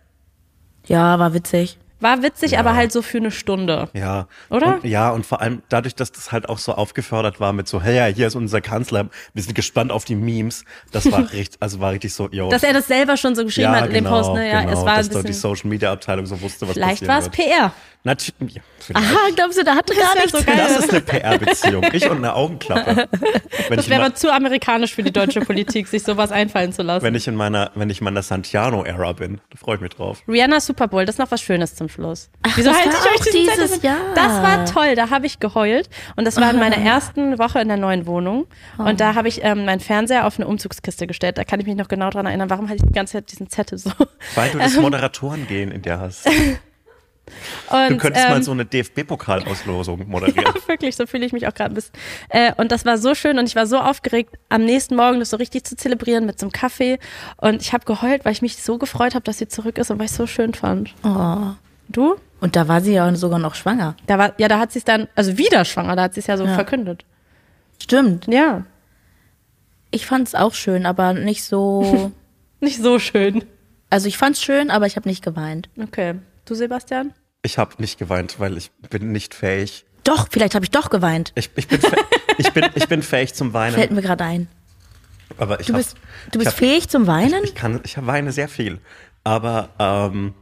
Ja, war witzig. War witzig, aber halt so für eine Stunde. Ja. Oder? Und, ja, und vor allem dadurch, dass das halt auch so aufgefördert war mit so, hey, ja, hier ist unser Kanzler, wir sind gespannt auf die Memes. Das war richtig, also war richtig so, yo. Dass er das selber schon so geschrieben ja, hat in dem genau, Post, ne? Ja, genau, es war dass ein da die bisschen. Social Media Abteilung so wusste, was Vielleicht war es. PR. Natürlich. Aha, glaubst du, da hatte gar wär nichts. so geil. Das ist eine PR-Beziehung. Ich und eine Augenklappe. Wenn Das wäre zu amerikanisch für die deutsche Politik, sich sowas einfallen zu lassen. wenn ich in meiner, wenn ich in meiner Santiano-Ära bin, da freue ich mich drauf. Rihanna Super Bowl, das ist noch was Schönes zum Schluss. Wieso das halte ich euch diesen dieses Zettel? Jahr. Das war toll, da habe ich geheult. Und das war in meiner ersten Woche in der neuen Wohnung. Und da habe ich ähm, meinen Fernseher auf eine Umzugskiste gestellt. Da kann ich mich noch genau dran erinnern. Warum hatte ich die ganze Zeit diesen Zettel so? Weil du das Moderatoren-Gehen in dir hast. Und, Du könntest ähm, mal so eine DFB-Pokalauslosung moderieren. Wirklich, so fühle ich mich auch gerade ein bisschen. Äh, und das war so schön und ich war so aufgeregt, am nächsten Morgen das so richtig zu zelebrieren mit so einem Kaffee. Und ich habe geheult, weil ich mich so gefreut habe, dass sie zurück ist und weil ich es so schön fand. Oh. Du? Und da war sie ja sogar noch schwanger. Da war, ja, da hat sie es dann, also wieder schwanger, da hat sie es ja so verkündet. Stimmt. Ja. Ich fand es auch schön, aber nicht so. Nicht so schön. also ich fand es schön, aber ich habe nicht geweint. Okay. Du, Sebastian? Ich habe nicht geweint, weil ich bin nicht fähig. Doch, vielleicht habe ich doch geweint. Ich, ich, bin, ich, bin, ich bin fähig zum Fällt Weinen. mir gerade ein. Aber ich Du hab- bist, du bist ich hab- fähig zum Weinen? Ich kann, ich weine sehr viel. Aber ähm,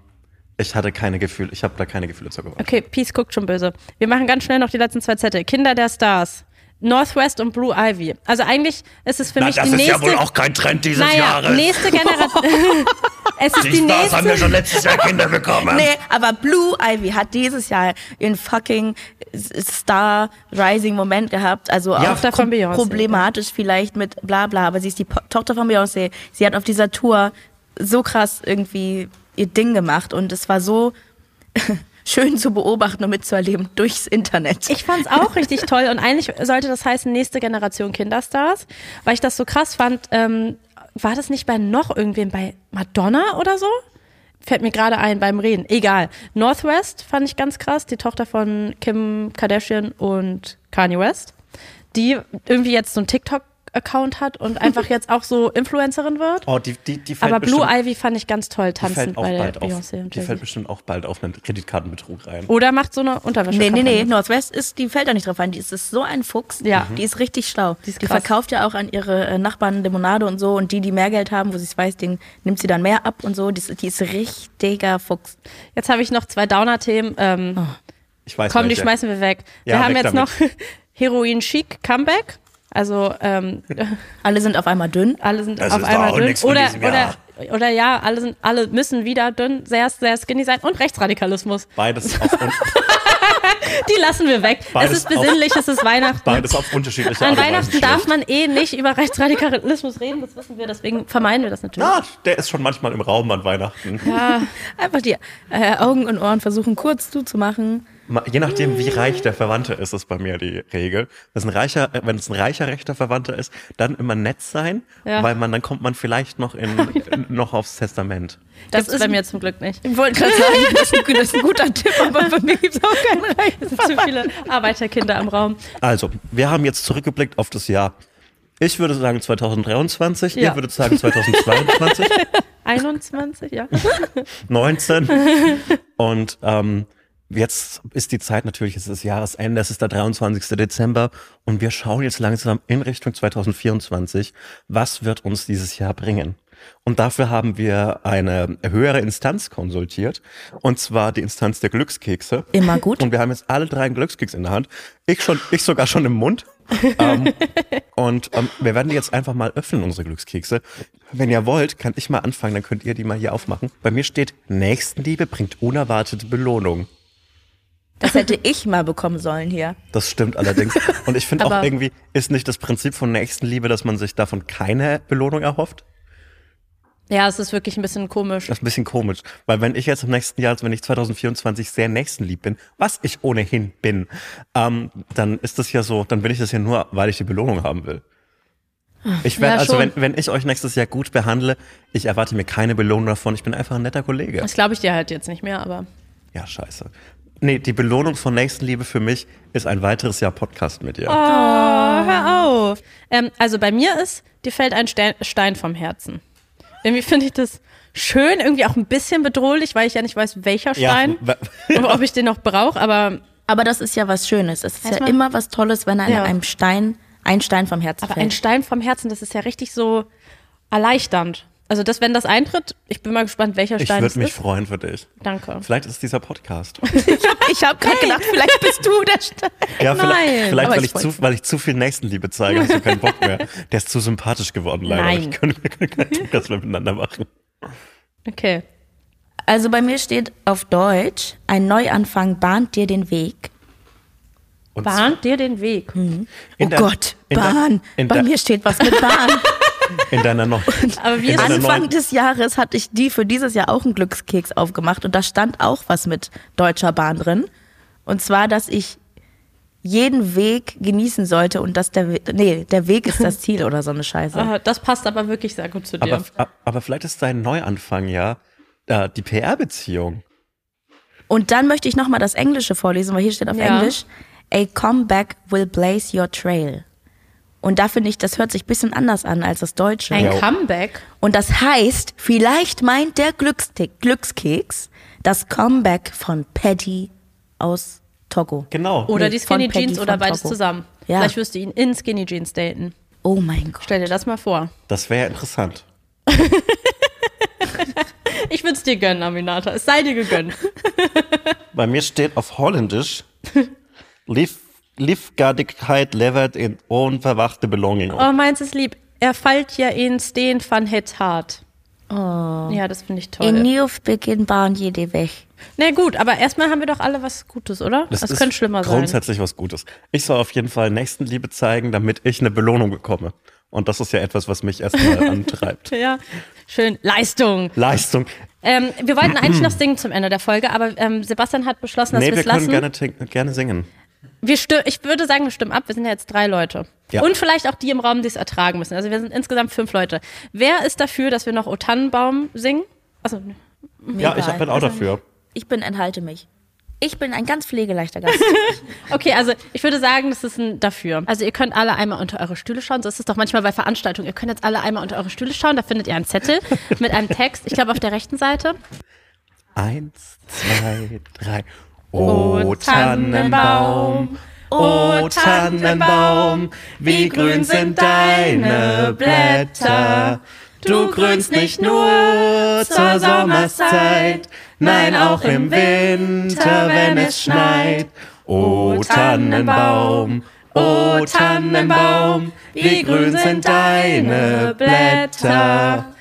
ich hatte keine Gefühle, ich habe da keine Gefühle zu geweint. Okay, Peace guckt schon böse. Wir machen ganz schnell noch die letzten zwei Zettel. Kinder der Stars. Northwest und Blue Ivy. Also eigentlich ist es für mich die nächste. kein Trend dieses naja, nächste Generation. es ist die, nächste. schon letztes Jahr Kinder bekommen. Nee, aber Blue Ivy hat dieses Jahr ihren fucking Star Rising Moment gehabt. Also auch Tochter von pro- Beyoncé. problematisch vielleicht mit bla bla, aber sie ist die po Tochter von Beyoncé. Sie hat auf dieser Tour so krass irgendwie ihr Ding gemacht und es war so schön zu beobachten und mitzuerleben durchs Internet. Ich fand's auch richtig toll und eigentlich sollte das heißen nächste Generation Kinderstars, weil ich das so krass fand. Ähm, war das nicht bei noch irgendwem bei Madonna oder so? Fällt mir gerade ein beim Reden. Egal. Northwest fand ich ganz krass, die Tochter von Kim Kardashian und Kanye West, die irgendwie jetzt so einen TikTok-Account hat und einfach jetzt auch so Influencerin wird. Oh, die, die, die fällt Aber Blue bestimmt, Ivy fand ich ganz toll, die tanzend auch bei der bald auf, Beyoncé und Die fällt bestimmt auch bald auf einen Kreditkartenbetrug rein. Oder macht so eine Unterwäsche. Nee, nee, nee, Northwest ist, die fällt da nicht drauf ein. Die ist, ist so ein Fuchs. Ja. Die ist richtig schlau. Die, ist krass. verkauft ja auch an ihre äh, Nachbarn Limonade und so. Und die, die mehr Geld haben, wo sie es weiß, den nimmt sie dann mehr ab und so. Die, ist- die ist richtiger Fuchs. Jetzt habe ich noch zwei Downer-Themen. Ähm, Ich weiß Komm, die welche. schmeißen wir weg. Wir Ja, haben weg jetzt damit. noch Heroin Chic Comeback. Also ähm, Alle sind auf einmal dünn. alle sind Das auf einmal dünn. Oder, oder, oder ja, alle sind, alle müssen wieder dünn, sehr, sehr skinny sein und Rechtsradikalismus. Beides auf, Die lassen wir weg. Beides es ist besinnlich, es ist Weihnachten. beides auf unterschiedliche An Weihnachten darf man eh nicht über Rechtsradikalismus reden, das wissen wir, deswegen vermeiden wir das natürlich. Ja, der ist schon manchmal im Raum an Weihnachten. Einfach die äh, Augen und Ohren versuchen kurz zuzumachen. Je nachdem, wie reich der Verwandte ist, ist bei mir die Regel. Wenn es ein reicher, äh, wenn es ein reicher rechter Verwandter ist, dann immer nett sein, Ja. weil man dann kommt man vielleicht noch in noch aufs Testament. Das Das ist bei mir zum Glück nicht. Ich wollte gerade sagen, das ist, ein, das ist ein guter Tipp, aber bei mir gibt es auch keinen Reich. Es sind zu viele Arbeiterkinder im Raum. Also, wir haben jetzt zurückgeblickt auf das Jahr. Ich würde sagen 2023, Ja. ihr würdet sagen 2022, 21, ja. 19 und ähm, Jetzt ist die Zeit natürlich, es ist Jahresende, es ist der 23. Dezember und wir schauen jetzt langsam in Richtung 2024. Was wird uns dieses Jahr bringen? Und dafür haben wir eine höhere Instanz konsultiert, und zwar die Instanz der Glückskekse. Immer gut. Und wir haben jetzt alle drei einen Glückskeks in der Hand. Ich schon, ich sogar schon im Mund. ähm, und ähm, wir werden die jetzt einfach mal öffnen, unsere Glückskekse. Wenn ihr wollt, kann ich mal anfangen, dann könnt ihr die mal hier aufmachen. Bei mir steht, Nächstenliebe bringt unerwartete Belohnung. Das hätte ich mal bekommen sollen hier. Das stimmt allerdings. Und ich finde auch irgendwie, ist nicht das Prinzip von Nächstenliebe, dass man sich davon keine Belohnung erhofft? Ja, es ist wirklich ein bisschen komisch. Das ist ein bisschen komisch. Weil wenn ich jetzt im nächsten Jahr, also wenn ich 2024 sehr nächstenlieb bin, was ich ohnehin bin, ähm, dann ist das ja so, dann bin ich das ja nur, weil ich die Belohnung haben will. Ich werde, ja, also wenn, wenn ich euch nächstes Jahr gut behandle, ich erwarte mir keine Belohnung davon. Ich bin einfach ein netter Kollege. Das glaube ich dir halt jetzt nicht mehr, aber. Ja, scheiße. Nee, die Belohnung von Nächstenliebe für mich ist ein weiteres Jahr Podcast mit dir. Oh, hör auf. Ähm, also bei mir ist, dir fällt ein Stein vom Herzen. Irgendwie finde ich das schön, irgendwie auch ein bisschen bedrohlich, weil ich ja nicht weiß, welcher Stein, ja. ob ich den noch brauche, aber. Aber das ist ja was Schönes. Es ist ja immer was Tolles, wenn einem, ja. einem Stein, ein Stein vom Herzen aber fällt. ein Stein vom Herzen, das ist ja richtig so erleichternd. Also das, wenn das eintritt, ich bin mal gespannt, welcher Stein Ich würde mich freuen für dich. Danke. Vielleicht ist es dieser Podcast. ich habe gerade gedacht, vielleicht bist du der Stein. Ja, vielleicht, Nein. vielleicht weil, ich zu, weil ich zu viel Nächstenliebe zeige, hast du keinen Bock mehr. Der ist zu sympathisch geworden, leider. Nein. Ich könnte keinen Podcast mehr miteinander machen. Okay. Also bei mir steht auf Deutsch, ein Neuanfang bahnt dir den Weg. Und bahnt dir den Weg. Mhm. Oh der, Gott, Bahn. Bei mir steht was mit Bahn. In deiner noch. Aber wie Anfang des Jahres hatte ich die für dieses Jahr auch einen Glückskeks aufgemacht und da stand auch was mit Deutscher Bahn drin. Und zwar, dass ich jeden Weg genießen sollte und dass der We nee, der Weg ist das Ziel oder so eine Scheiße. Das passt aber wirklich sehr gut zu dir. Aber, aber vielleicht ist dein Neuanfang ja äh, die PR-Beziehung. Und dann möchte ich nochmal das Englische vorlesen, weil hier steht auf ja. Englisch, a comeback will blaze your trail. Und da finde ich, das hört sich ein bisschen anders an als das Deutsche. Ein Comeback. Und das heißt, vielleicht meint der Glückstick, Glückskeks das Comeback von Paddy aus Togo. Genau. Oder nee, die Skinny Jeans oder beides Togo. zusammen. Ja. Vielleicht wirst du ihn in Skinny Jeans daten. Oh mein Gott. Stell dir das mal vor. Das wäre interessant. ich würde es dir gönnen, Aminata. Es sei dir gegönnt. Bei mir steht auf Holländisch Live Liefgardigkeit levert in unverwachte Belonging. Oh, meins ist lieb. Er fällt ja in Steen van het hart. Oh. Ja, das finde ich toll. In Beginn bauen jede weg. Na gut, aber erstmal haben wir doch alle was Gutes, oder? Das, das könnte schlimmer sein. Grundsätzlich was Gutes. Ich soll auf jeden Fall Nächstenliebe zeigen, damit ich eine Belohnung bekomme. Und das ist ja etwas, was mich erstmal antreibt. ja, schön. Leistung. Leistung. Ähm, wir wollten eigentlich noch singen zum Ende der Folge, aber ähm, Sebastian hat beschlossen, dass nee, wir es lassen. Nee, wir können gerne, gerne singen. Wir ich würde sagen, wir stimmen ab. Wir sind ja jetzt drei Leute. Ja. Und vielleicht auch die im Raum, die es ertragen müssen. Also wir sind insgesamt fünf Leute. Wer ist dafür, dass wir noch O Tannenbaum singen? Also, ja, ich bin auch dafür. Ich bin enthalte mich. Ich bin ein ganz pflegeleichter Gast. okay, also ich würde sagen, das ist ein dafür. Also ihr könnt alle einmal unter eure Stühle schauen. So ist es doch manchmal bei Veranstaltungen. Ihr könnt jetzt alle einmal unter eure Stühle schauen. Da findet ihr einen Zettel mit einem Text. Ich glaube auf der rechten Seite. Eins, zwei, drei. O Tannenbaum, o Tannenbaum, wie grün sind deine Blätter. Du grünst nicht nur zur Sommerszeit, nein auch im Winter, wenn es schneit. O Tannenbaum, o Tannenbaum, wie grün sind deine Blätter.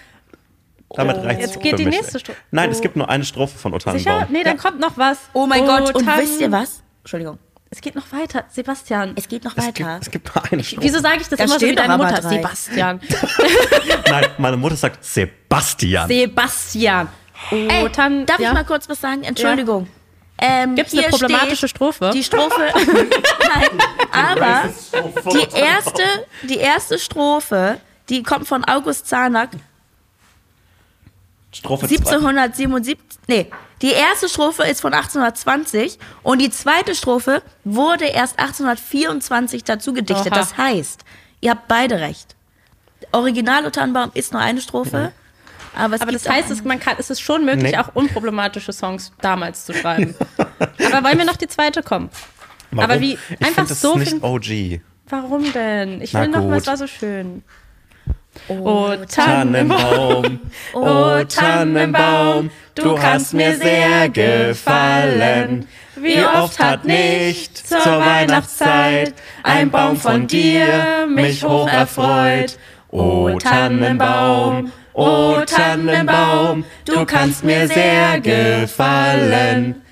Damit oh. reicht Jetzt geht die nächste Strophe. Nein, oh. es gibt nur eine Strophe von O Tannenbaum. Nee, dann ja. kommt noch was. Oh mein oh, Gott, und wisst ihr was? Entschuldigung. Es geht noch weiter, Sebastian. Es geht noch es weiter. Gibt, es gibt nur eine Strophe. Wieso sage ich das, das immer so wie deine Mutter? Drei. Sebastian. Nein, meine Mutter sagt Sebastian. Sebastian. Oh, Ey, Tan darf ja? ich mal kurz was sagen? Entschuldigung. Ja. Ähm, Gibt es eine problematische Strophe? Die Strophe. Nein, aber die erste, die erste Strophe, die kommt von August Zarnack Strophe 1777, nee, die erste Strophe ist von 1820 und die zweite Strophe wurde erst 1824 dazu gedichtet. Oha. Das heißt, ihr habt beide recht. Original Tannenbaum ist nur eine Strophe. Mhm. Aber, aber das heißt, es, man kann, es ist schon möglich, nee. auch unproblematische Songs damals zu schreiben. aber wollen wir noch die zweite kommen? Warum? Aber wie ich einfach das so nicht OG. Warum denn? Ich will noch mal, es war so schön. O Tannenbaum, o Tannenbaum, du kannst mir sehr gefallen. Wie oft hat nicht zur Weihnachtszeit ein Baum von dir mich hoch erfreut. O Tannenbaum, o Tannenbaum, du kannst mir sehr gefallen.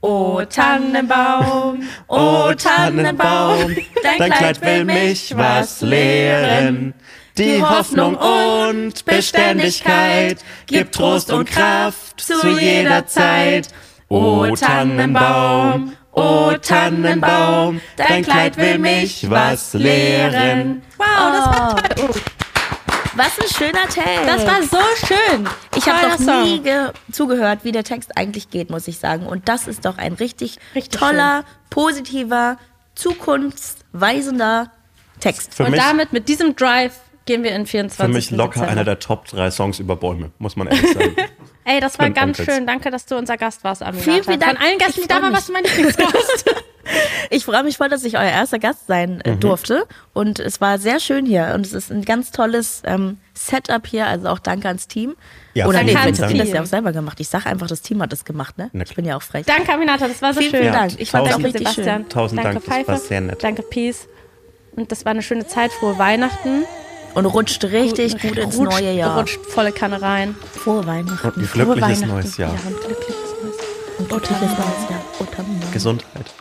O Tannenbaum, o Tannenbaum, dein Kleid will mich was lehren. Die Hoffnung und Beständigkeit gibt Trost und Kraft zu jeder Zeit. O Tannenbaum, o Tannenbaum, dein Kleid will mich was lehren. Wow, das war toll. Oh. Was ein schöner Text. Das war so schön. Ich habe noch nie zugehört, wie der Text eigentlich geht, muss ich sagen. Und das ist doch ein richtig, richtig toller, schön. positiver, zukunftsweisender Text. Für Und damit, mit diesem Drive, gehen wir in 24. Für mich locker Dezember. einer der Top drei Songs über Bäume, muss man ehrlich sagen. Ey, das war ganz schön. Danke, dass du unser Gast warst, Aminata. Vielen, vielen Dank. Von allen Gästen, die da waren, warst du mein Lieblingsgast. ich freue mich voll, dass ich euer erster Gast sein äh, mhm. durfte. Und es war sehr schön hier. Und es ist ein ganz tolles ähm, Setup hier. Also auch danke ans Team. Ja, Oder nee, das Team das ja auch selber gemacht. Ich sage einfach, das Team hat das gemacht, ne? Ich bin ja auch frech. Danke, Aminata, das war so vielen, schön. Vielen Dank. Ich fand das richtig Sebastian. schön. Tausend danke, Dank, Pfeife. das war sehr nett. Danke, Peace. Und das war eine schöne Zeit. Frohe Weihnachten. Und rutscht richtig gut, gut ins rutscht, neue Jahr. Rutscht volle Kanne rein. Frohe Weihnachten. Und ein glückliches neues Jahr. Ja, ein glückliches neues Jahr. Ein glückliches neues Jahr. Gesundheit.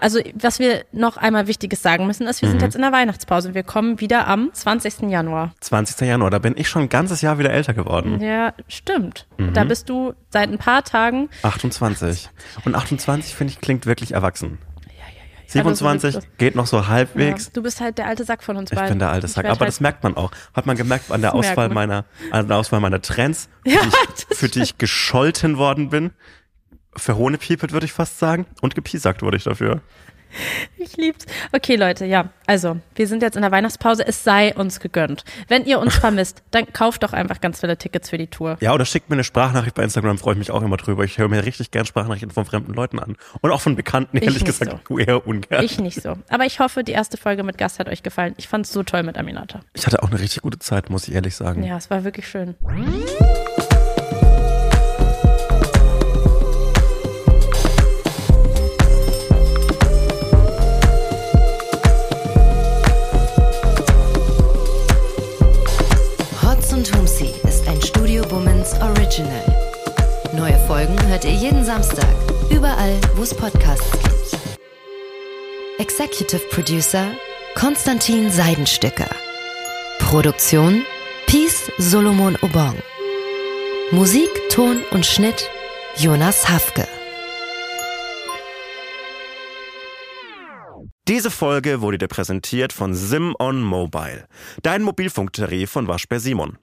Also, was wir noch einmal Wichtiges sagen müssen, ist, wir mhm. sind jetzt in der Weihnachtspause. Wir kommen wieder am 20. Januar. 20. Januar, da bin ich schon ein ganzes Jahr wieder älter geworden. Ja, stimmt. Mhm. Da bist du seit ein paar Tagen. 28. Und 28, finde ich, klingt wirklich erwachsen. 27 also, geht noch so halbwegs. Ja, du bist halt der alte Sack von uns beiden. Ich bin der alte Sack, aber halt das merkt man auch. Hat man gemerkt an der Auswahl meiner, an der Auswahl meiner Trends, ja, für, die ich, für die ich gescholten worden bin. Verhohnepiepelt, würde ich fast sagen. Und gepiesackt wurde ich dafür. Ich lieb's. Okay, Leute, ja. Also, wir sind jetzt in der Weihnachtspause. Es sei uns gegönnt. Wenn ihr uns vermisst, dann kauft doch einfach ganz viele Tickets für die Tour. Ja, oder schickt mir eine Sprachnachricht bei Instagram, freue ich mich auch immer drüber. Ich höre mir richtig gern Sprachnachrichten von fremden Leuten an. Und auch von Bekannten, ehrlich gesagt, so. eher ungern. Ich nicht so. Aber ich hoffe, die erste Folge mit Gast hat euch gefallen. Ich fand's so toll mit Aminata. Ich hatte auch eine richtig gute Zeit, muss ich ehrlich sagen. Ja, es war wirklich schön. Hört ihr jeden Samstag, überall, wo es Podcasts gibt. Executive Producer Konstantin Seidenstücker. Produktion Peace Solomon Obong. Musik, Ton und Schnitt Jonas Hafke. Diese Folge wurde dir präsentiert von Sim on Mobile, dein Mobilfunktarif von Waschbär Simon.